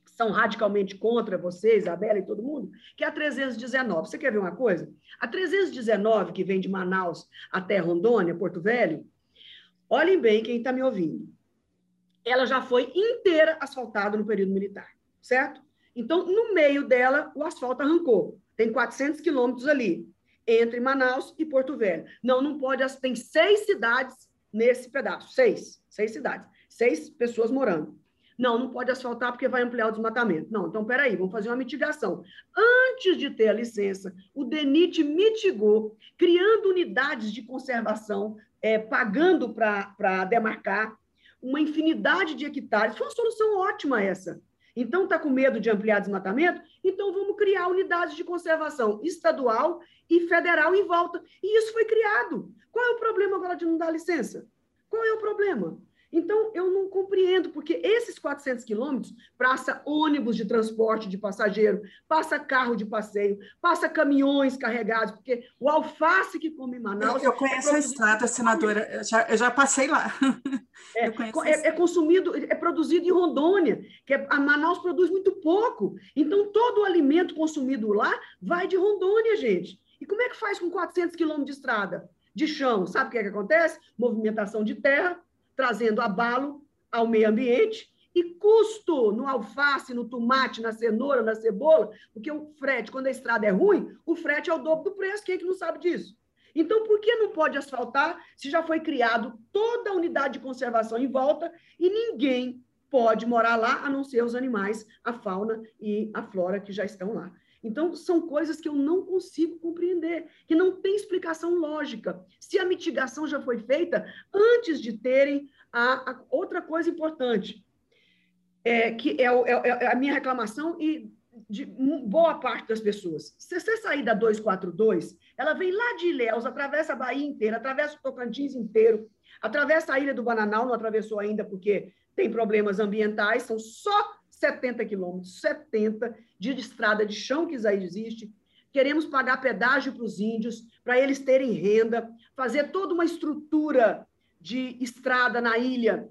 são radicalmente contra você, Isabela e todo mundo, que é a 319. Você quer ver uma coisa? A 319, que vem de Manaus até Rondônia, Porto Velho, olhem bem quem está me ouvindo. Ela já foi inteira asfaltada no período militar, certo? Então, no meio dela, o asfalto arrancou. Tem 400 quilômetros ali, entre Manaus e Porto Velho. Não, não pode. Tem seis cidades nesse pedaço. Seis. Seis cidades. Seis pessoas morando. Não, não pode asfaltar porque vai ampliar o desmatamento. Não, então peraí, vamos fazer uma mitigação. Antes de ter a licença, o DENIT mitigou, criando unidades de conservação, é, pagando para demarcar uma infinidade de hectares. Foi uma solução ótima essa. Então, está com medo de ampliar desmatamento? Então, vamos criar unidades de conservação estadual e federal em volta. E isso foi criado. Qual é o problema agora de não dar licença? Qual é o problema? Então, eu não compreendo, porque esses 400 quilômetros passa ônibus de transporte de passageiro, passa carro de passeio, passa caminhões carregados, porque o alface que come em Manaus. Eu, eu conheço é a estrada, senadora, eu já, eu já passei lá. (laughs) É, é, é, consumido, é produzido em Rondônia, que é, a Manaus produz muito pouco. Então, todo o alimento consumido lá vai de Rondônia, gente. E como é que faz com 400 quilômetros de estrada? De chão, sabe o que, é que acontece? Movimentação de terra, trazendo abalo ao meio ambiente e custo no alface, no tomate, na cenoura, na cebola, porque o frete, quando a estrada é ruim, o frete é o dobro do preço. Quem é que não sabe disso? Então, por que não pode asfaltar se já foi criado toda a unidade de conservação em volta e ninguém pode morar lá, a não ser os animais, a fauna e a flora que já estão lá? Então, são coisas que eu não consigo compreender, que não tem explicação lógica. Se a mitigação já foi feita antes de terem a, a outra coisa importante, é, que é, é, é, a minha reclamação e de boa parte das pessoas. Se você sair da 242, ela vem lá de Ilhéus, atravessa a Bahia inteira, atravessa o Tocantins inteiro, atravessa a Ilha do Bananal, não atravessou ainda porque tem problemas ambientais, são só 70 quilômetros, 70 de estrada de chão que já existe. Queremos pagar pedágio para os índios, para eles terem renda, fazer toda uma estrutura de estrada na ilha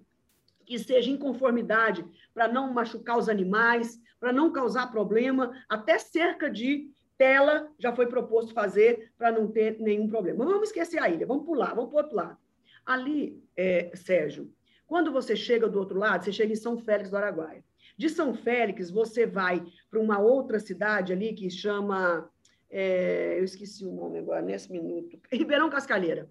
que seja em conformidade para não machucar os animais, para não causar problema, até cerca de tela já foi proposto fazer para não ter nenhum problema. Vamos esquecer a ilha, vamos pular, vamos para o outro lado. Ali, é, Sérgio, quando você chega do outro lado, você chega em São Félix do Araguaia. De São Félix, você vai para uma outra cidade ali que chama. É, eu esqueci o nome agora, nesse minuto. (laughs) Ribeirão Cascalheira.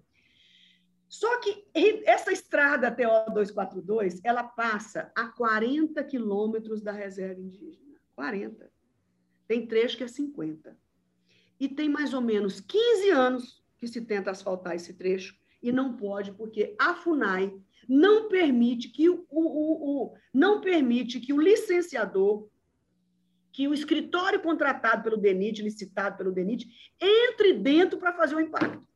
Só que essa estrada até o 242, ela passa a 40 quilômetros da reserva indígena. 40. Tem trecho que é 50. E tem mais ou menos 15 anos que se tenta asfaltar esse trecho e não pode, porque a FUNAI não permite que o, o, o, não permite que o licenciador, que o escritório contratado pelo DENIT, licitado pelo DENIT, entre dentro para fazer o impacto.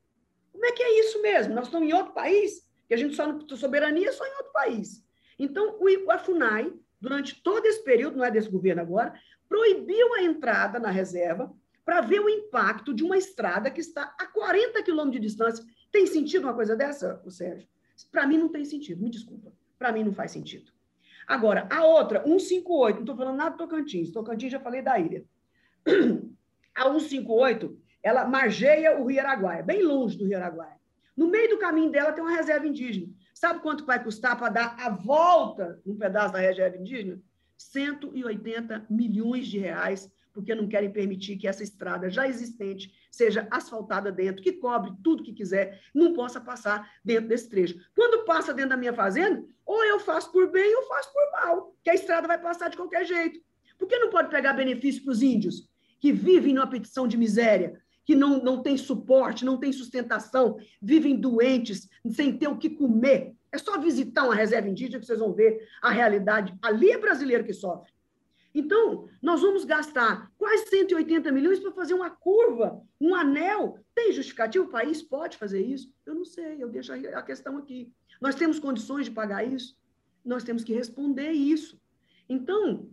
Como é que é isso mesmo? Nós estamos em outro país, que a gente só não soberania é só em outro país. Então, a FUNAI, durante todo esse período, não é desse governo agora, proibiu a entrada na reserva para ver o impacto de uma estrada que está a 40 quilômetros de distância. Tem sentido uma coisa dessa, o Sérgio? Para mim não tem sentido, me desculpa. Para mim não faz sentido. Agora, a outra, 158, não estou falando nada do Tocantins. Tocantins já falei da ilha. (clears throat) A 158, ela margeia o Rio Araguaia, bem longe do Rio Araguaia. No meio do caminho dela tem uma reserva indígena. Sabe quanto vai custar para dar a volta num pedaço da reserva indígena? 180 milhões de reais porque não querem permitir que essa estrada já existente seja asfaltada dentro, que cobre tudo que quiser, não possa passar dentro desse trecho. Quando passa dentro da minha fazenda, ou eu faço por bem ou faço por mal, que a estrada vai passar de qualquer jeito. Por que não pode pegar benefício para os índios que vivem numa petição de miséria, que não, não tem suporte, não tem sustentação, vivem doentes, sem ter o que comer? É só visitar uma reserva indígena que vocês vão ver a realidade. Ali é brasileiro que sofre. Então, nós vamos gastar quase 180 milhões para fazer uma curva, um anel. Tem justificativo? O país pode fazer isso? Eu não sei, eu deixo a questão aqui. Nós temos condições de pagar isso? Nós temos que responder isso. Então,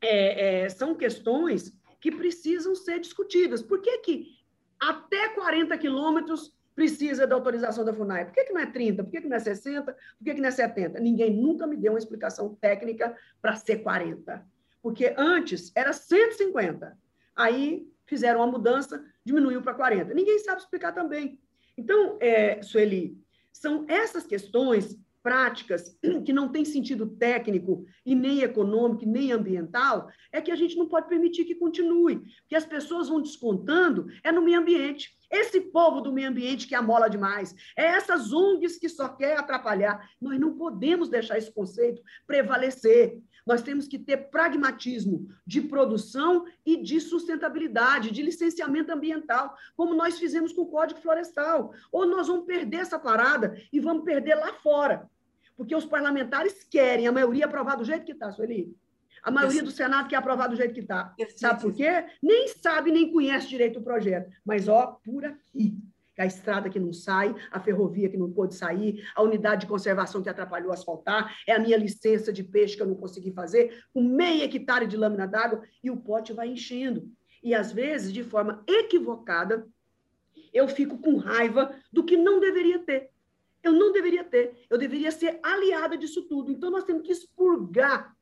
é, é, são questões que precisam ser discutidas. Por que, que até 40 quilômetros precisa da autorização da FUNAI? Por que, que não é 30? Por que, que não é 60? Por que, que não é 70? Ninguém nunca me deu uma explicação técnica para ser 40 porque antes era 150. Aí fizeram uma mudança, diminuiu para 40. Ninguém sabe explicar também. Então, é, Sueli, são essas questões práticas (clears throat) que não têm sentido técnico e nem econômico e nem ambiental, é que a gente não pode permitir que continue, porque as pessoas vão descontando é no meio ambiente. Esse povo do meio ambiente que amola demais, é essas ONGs que só quer atrapalhar. Nós não podemos deixar esse conceito prevalecer. Nós temos que ter pragmatismo de produção e de sustentabilidade, de licenciamento ambiental, como nós fizemos com o Código Florestal. Ou nós vamos perder essa parada e vamos perder lá fora. Porque os parlamentares querem a maioria aprovar do jeito que está, Sueli. A maioria do Senado quer aprovar do jeito que está. Sabe por quê? Nem sabe, nem conhece direito o projeto. Mas, ó, por aqui a estrada que não sai, a ferrovia que não pôde sair, a unidade de conservação que atrapalhou asfaltar, é a minha licença de peixe que eu não consegui fazer, com meio hectare de lâmina d'água, e o pote vai enchendo. E, às vezes, de forma equivocada, eu fico com raiva do que não deveria ter. Eu não deveria ter. Eu deveria ser aliada disso tudo. Então, nós temos que expurgar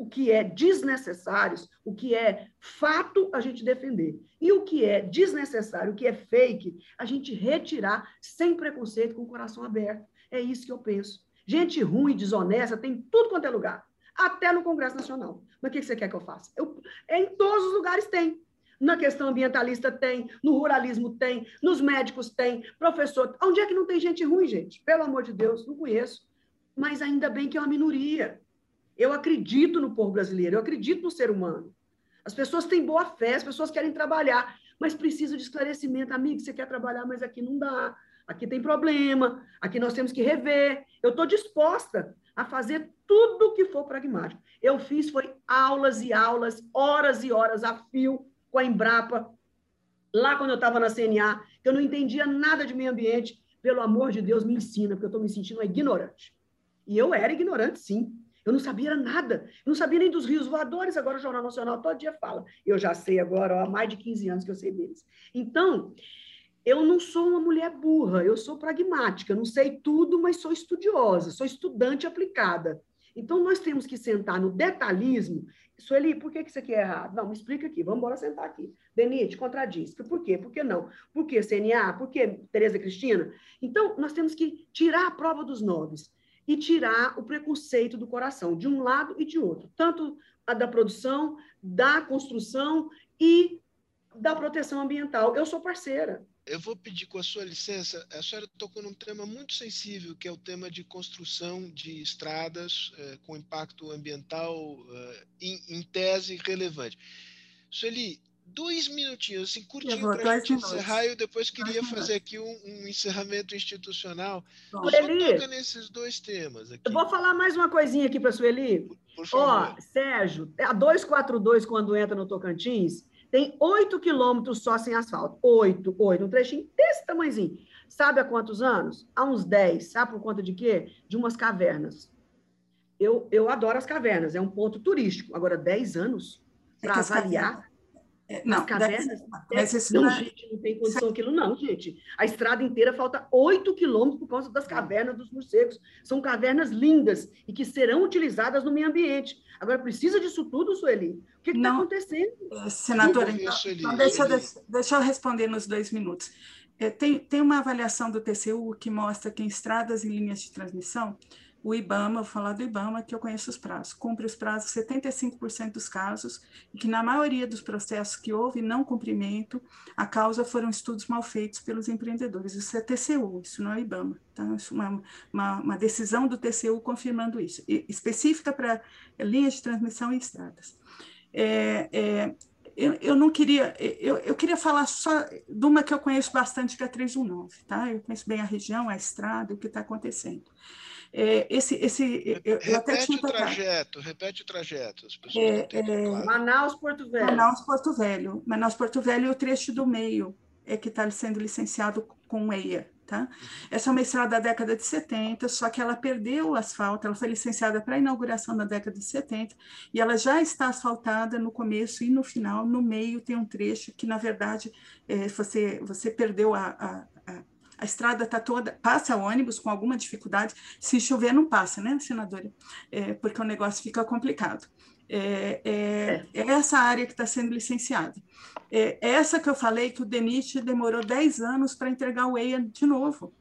o que é desnecessário, o que é fato, a gente defender. E o que é desnecessário, o que é fake, a gente retirar sem preconceito, com o coração aberto. É isso que eu penso. Gente ruim, desonesta, tem tudo quanto é lugar. Até no Congresso Nacional. Mas o que você quer que eu faça? Eu, em todos os lugares tem. Na questão ambientalista tem, no ruralismo tem, nos médicos tem, professor. Onde é que não tem gente ruim, gente? Pelo amor de Deus, não conheço. Mas ainda bem que é uma minoria. Eu acredito no povo brasileiro, eu acredito no ser humano. As pessoas têm boa fé, as pessoas querem trabalhar, mas precisam de esclarecimento. Amigo, você quer trabalhar, mas aqui não dá. Aqui tem problema, aqui nós temos que rever. Eu estou disposta a fazer tudo o que for pragmático. Eu fiz foi aulas e aulas, horas e horas a fio com a Embrapa, lá quando eu estava na CNA, que eu não entendia nada de meio ambiente. Pelo amor de Deus, me ensina, porque eu estou me sentindo ignorante. E eu era ignorante, sim. Eu não sabia nada. Eu não sabia nem dos rios voadores. Agora o Jornal Nacional todo dia fala. Eu já sei agora, ó, há mais de 15 anos que eu sei deles. Então, eu não sou uma mulher burra, eu sou pragmática. Não sei tudo, mas sou estudiosa, sou estudante aplicada. Então, nós temos que sentar no detalhismo. Sueli, por que, isso aqui é errado? Não, me explica aqui, vamos embora sentar aqui. Denite, contradiz. Por quê? Por que não? Por que CNA? Por que Tereza Cristina? Então, nós temos que tirar a prova dos noves e tirar o preconceito do coração, de um lado e de outro, tanto a da produção, da construção e da proteção ambiental. Eu sou parceira. eu vou pedir, com a sua licença, a senhora tocou num tema muito sensível, que é o tema de construção de estradas é, com impacto ambiental, é, em, em, tese, relevante. Sueli, dois minutinhos, assim, curtinho para a gente encerrar, eu depois queria fazer aqui um, um encerramento institucional. Bom, toca nesses dois temas aqui. Eu vou falar mais uma coisinha aqui para a Sueli. Por, por favor. Ó, Sérgio, a 242, quando entra no Tocantins, tem 8 quilômetros só sem asfalto. 8, 8, um trechinho desse tamanhozinho. Sabe há quantos anos? Há uns 10. Sabe por conta de quê? De umas cavernas. Eu, eu adoro as cavernas, é um ponto turístico. Agora, 10 anos para é avaliar é, não, cavernas? Mas não, gente, não tem condição aquilo, não, gente. A estrada inteira falta 8 quilômetros por causa das cavernas dos morcegos. São cavernas lindas e que serão utilizadas no meio ambiente. Agora, precisa disso tudo, Sueli? O que está acontecendo? É, senadora, então, então deixa, deixa eu responder nos dois minutos. É, tem, tem uma avaliação do TCU que mostra que em estradas e linhas de transmissão, o IBAMA, vou falar do IBAMA, que eu conheço os prazos, cumpre os prazos 75% dos casos, e que na maioria dos processos que houve não cumprimento, a causa foram estudos mal feitos pelos empreendedores. Isso é TCU, isso não é IBAMA. Tá? Isso é uma, uma, uma decisão do TCU confirmando isso, e, específica para linhas de transmissão e estradas. É, é, eu, eu, não queria, eu, eu queria falar só de uma que eu conheço bastante, que é a 319, tá? Eu conheço bem a região, a estrada, o que está acontecendo. É, esse, esse, eu, repete o trajeto, repete o trajeto. As pessoas é, é, claro. Manaus, Porto Velho. Manaus, Porto Velho. Manaus, Porto Velho e o trecho do meio é que está sendo licenciado com EIA. Tá? Uhum. Essa é uma estrada da década de 70, só que ela perdeu o asfalto, ela foi licenciada para a inauguração da década de 70, e ela já está asfaltada no começo e no final, no meio tem um trecho que, na verdade, é, você, você perdeu a, a, a estrada está toda, passa ônibus com alguma dificuldade, se chover não passa, né, senadora? É, porque o negócio fica complicado. É, é, é essa área que está sendo licenciada. É essa que eu falei que o DENIT demorou 10 anos para entregar o EIA de novo.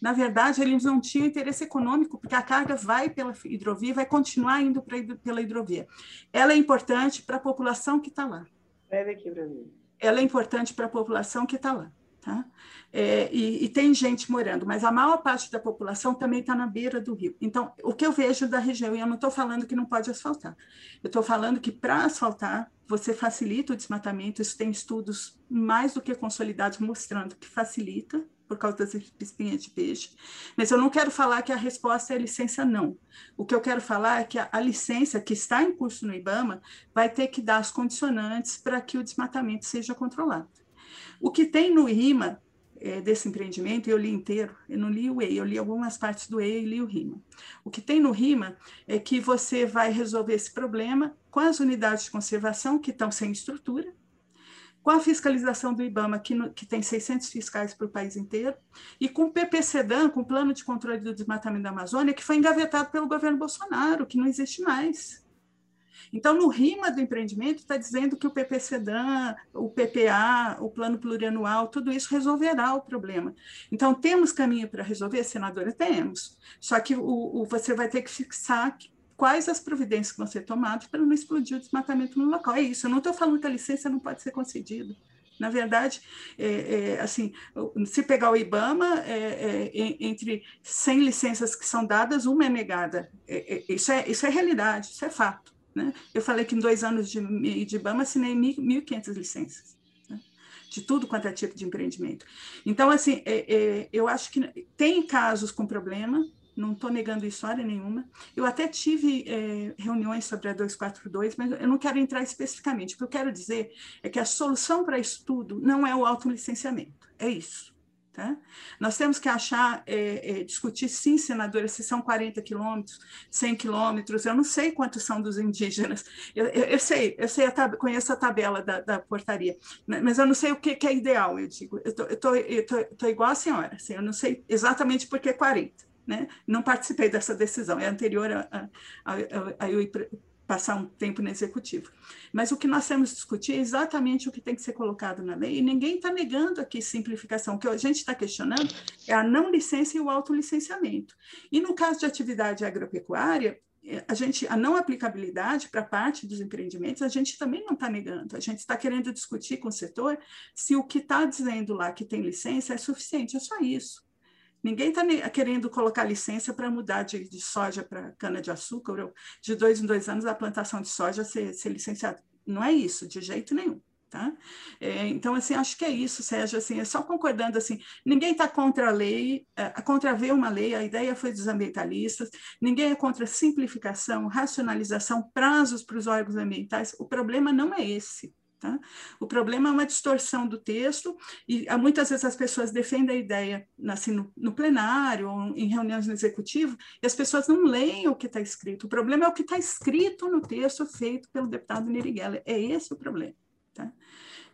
Na verdade, eles não tinham interesse econômico, porque a carga vai pela hidrovia vai continuar indo pra, pela hidrovia. Ela é importante para a população que está lá. Escreve aqui para mim. Ela é importante para a população que está lá. Tá? É, e, e, tem gente morando, mas a maior parte da população também está na beira do rio. Então, o que eu vejo da região, e eu não estou falando que não pode asfaltar, eu estou falando que para asfaltar, você facilita o desmatamento, isso tem estudos mais do que consolidados mostrando que facilita, por causa das espinhas de peixe. Mas eu não quero falar que a resposta é licença não. O que eu quero falar é que a, a, licença que está em curso no IBAMA vai ter que dar as condicionantes para que o desmatamento seja controlado. O que tem no RIMA é, desse empreendimento, eu li inteiro, eu não li o EI, eu li algumas partes do EI e li o RIMA. O que tem no RIMA é que você vai resolver esse problema com as unidades de conservação que estão sem estrutura, com a fiscalização do IBAMA, que, no, que tem 600 fiscais para o país inteiro, e com o PPCDAN, com o Plano de Controle do Desmatamento da Amazônia, que foi engavetado pelo governo Bolsonaro, que não existe mais. Então, no RIMA do empreendimento, está dizendo que o PPCDAN, o PPA, o plano plurianual, tudo isso resolverá o problema. Então, temos caminho para resolver, senadora? Temos. Só que o, o, você vai ter que fixar quais as providências que vão ser tomadas para não explodir o desmatamento no local. É isso, eu não estou falando que a licença não pode ser concedida. Na verdade, é, é, assim, se pegar o IBAMA, é, é entre 100 licenças que são dadas, uma é negada. É, é, isso, é, isso é realidade, isso é fato. Né? Eu falei que em dois anos de, de IBAMA assinei 1.500 licenças. Né? De tudo quanto é tipo de empreendimento. Então, assim, é, é, eu acho que tem casos com problema, não estou negando isso nenhuma. Eu até tive é, reuniões sobre a 242, mas eu não quero entrar especificamente. O que eu quero dizer é que a solução para isso tudo não é o autolicenciamento, é isso. Tá? Nós temos que achar, é, é, discutir sim, senadora, se são 40 quilômetros, 100 quilômetros, eu não sei quantos são dos indígenas, eu, eu, eu sei, eu sei a conheço a tabela da, da, portaria, mas eu não sei o que, que é ideal, eu digo, eu tô, tô, tô, tô, igual a senhora, assim, eu não sei exatamente por que 40, né? não participei dessa decisão, é anterior a, a, a, a passar um tempo no executivo. Mas o que nós temos que discutir é exatamente o que tem que ser colocado na lei, e ninguém está negando aqui simplificação. O que a gente está questionando é a não licença e o autolicenciamento. E no caso de atividade agropecuária, a gente a não aplicabilidade para parte dos empreendimentos a gente também não está negando. A gente está querendo discutir com o setor se o que está dizendo lá que tem licença é suficiente. É só isso. Ninguém está querendo colocar licença para mudar de, de soja para cana-de-açúcar, de dois em dois anos a plantação de soja ser, ser licenciada. Não é isso, de jeito nenhum. Tá? É, então, assim, acho que é isso, Sérgio, assim, é só concordando, assim, ninguém está contra a lei, é, contra ver uma lei, a ideia foi dos ambientalistas, ninguém é contra simplificação, racionalização, prazos para os órgãos ambientais, o problema não é esse, Tá? O problema é uma distorção do texto, e ah, muitas vezes as pessoas defendem a ideia assim, no, no plenário, ou em reuniões no executivo, e as pessoas não leem o que está escrito. O problema é o que está escrito no texto feito pelo deputado Niriguela. É esse o problema. Tá?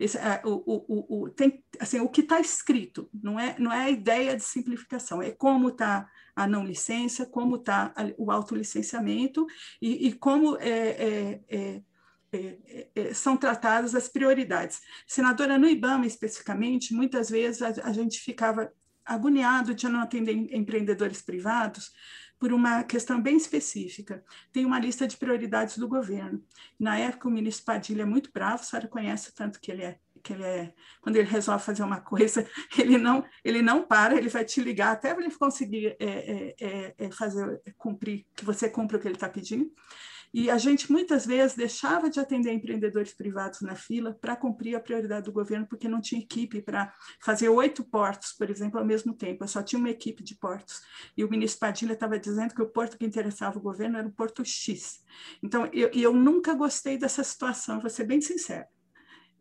Esse, é, o, o, o, tem, assim, o que está escrito, não é, não é a ideia de simplificação, é como está a não licença, como está o autolicenciamento e, e como é, é, é são tratadas as prioridades. Senadora, no IBAMA especificamente, muitas vezes a, a gente ficava agoniado de não atender empreendedores privados, por uma questão bem específica. Tem uma lista de prioridades do governo. Na época, o ministro Padilha é muito bravo, a senhora conhece tanto que ele é que ele é, quando ele resolve fazer uma coisa, (laughs) ele não, ele não para, ele vai te ligar até ele conseguir é, é, é, é fazer cumprir, que você cumpra o que ele está pedindo. E a gente muitas vezes deixava de atender empreendedores privados na fila para cumprir a prioridade do governo, porque não tinha equipe para fazer oito portos, por exemplo, ao mesmo tempo. Eu só tinha uma equipe de portos. E o ministro Padilha estava dizendo que o porto que interessava o governo era o Porto X. Então, eu, eu nunca gostei dessa situação, vou ser bem sincero.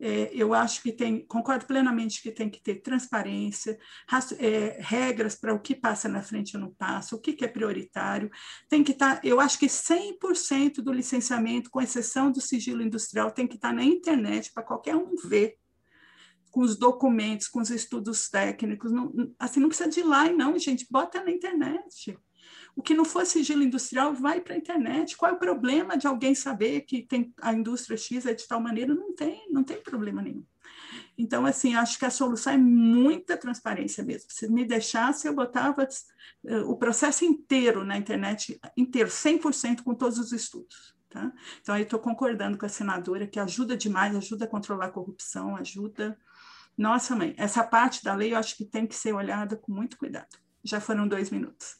É, eu acho que tem, concordo plenamente que tem que ter transparência, é, regras para o que passa na frente e não passa, o que, que é prioritário. Tem que estar, tá, eu acho que 100% do licenciamento, com exceção do sigilo industrial, tem que estar tá na internet para qualquer um ver com os documentos, com os estudos técnicos. Não, assim, não precisa de lá, não, gente, bota na internet. O que não for sigilo industrial vai para a internet. Qual é o problema de alguém saber que tem a indústria X é de tal maneira? Não tem, não tem problema nenhum. Então, assim, acho que a solução é muita transparência mesmo. Se me deixasse, eu botava uh, o processo inteiro na internet, inteiro, 100% com todos os estudos. Tá? Então, aí estou concordando com a senadora, que ajuda demais, ajuda a controlar a corrupção, ajuda. Nossa, mãe, essa parte da lei eu acho que tem que ser olhada com muito cuidado. Já foram dois minutos.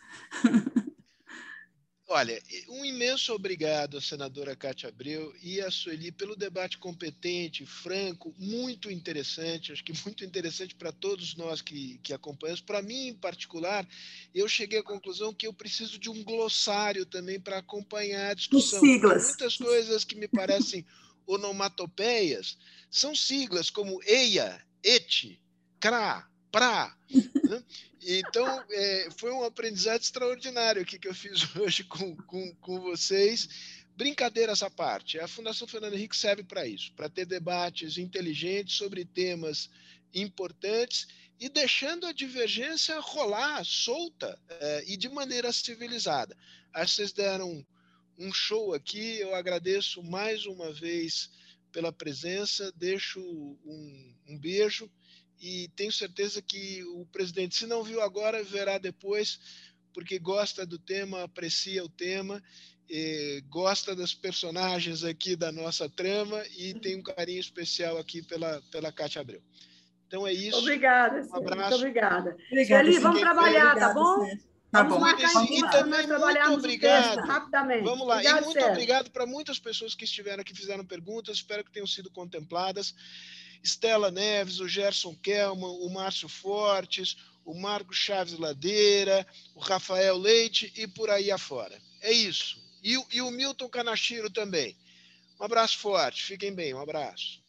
Olha, um imenso obrigado à senadora Cátia Abreu e à Sueli pelo debate competente, franco, muito interessante, acho que muito interessante para todos nós que, que acompanhamos. Para mim, em particular, eu cheguei à conclusão que eu preciso de um glossário também para acompanhar a discussão. Siglas. Muitas coisas que me parecem onomatopeias são siglas como EIA, ET, CRA, PRA. Né? Então, é, foi um aprendizado extraordinário aqui que eu fiz (laughs) hoje com, com, com vocês. Brincadeira essa parte. A Fundação Fernando Henrique serve para isso, para ter debates inteligentes sobre temas importantes e deixando a divergência rolar solta é, e de maneira civilizada. Acho que vocês deram um show aqui. Eu agradeço mais uma vez pela presença, deixo um, um beijo e tenho certeza que o presidente, se não viu agora, verá depois, porque gosta do tema, aprecia o tema, gosta das personagens aqui da nossa trama e tem um carinho especial aqui pela, pela Cátia Abreu. Então é isso. Obrigada, um abraço. Muito obrigada. obrigada vamos trabalhar, tá bom? Tá bom. e também muito obrigado. Rapidamente. Vamos lá. Obrigado, e muito Sérgio. obrigado para muitas pessoas que estiveram aqui, fizeram perguntas. Espero que tenham sido contempladas. Stella Neves, o Gerson Kelman, o Márcio Fortes, o Marco Chaves Ladeira, o Rafael Leite e por aí afora. É isso. E, e o Milton Canachiro também. Um abraço forte, fiquem bem, um abraço.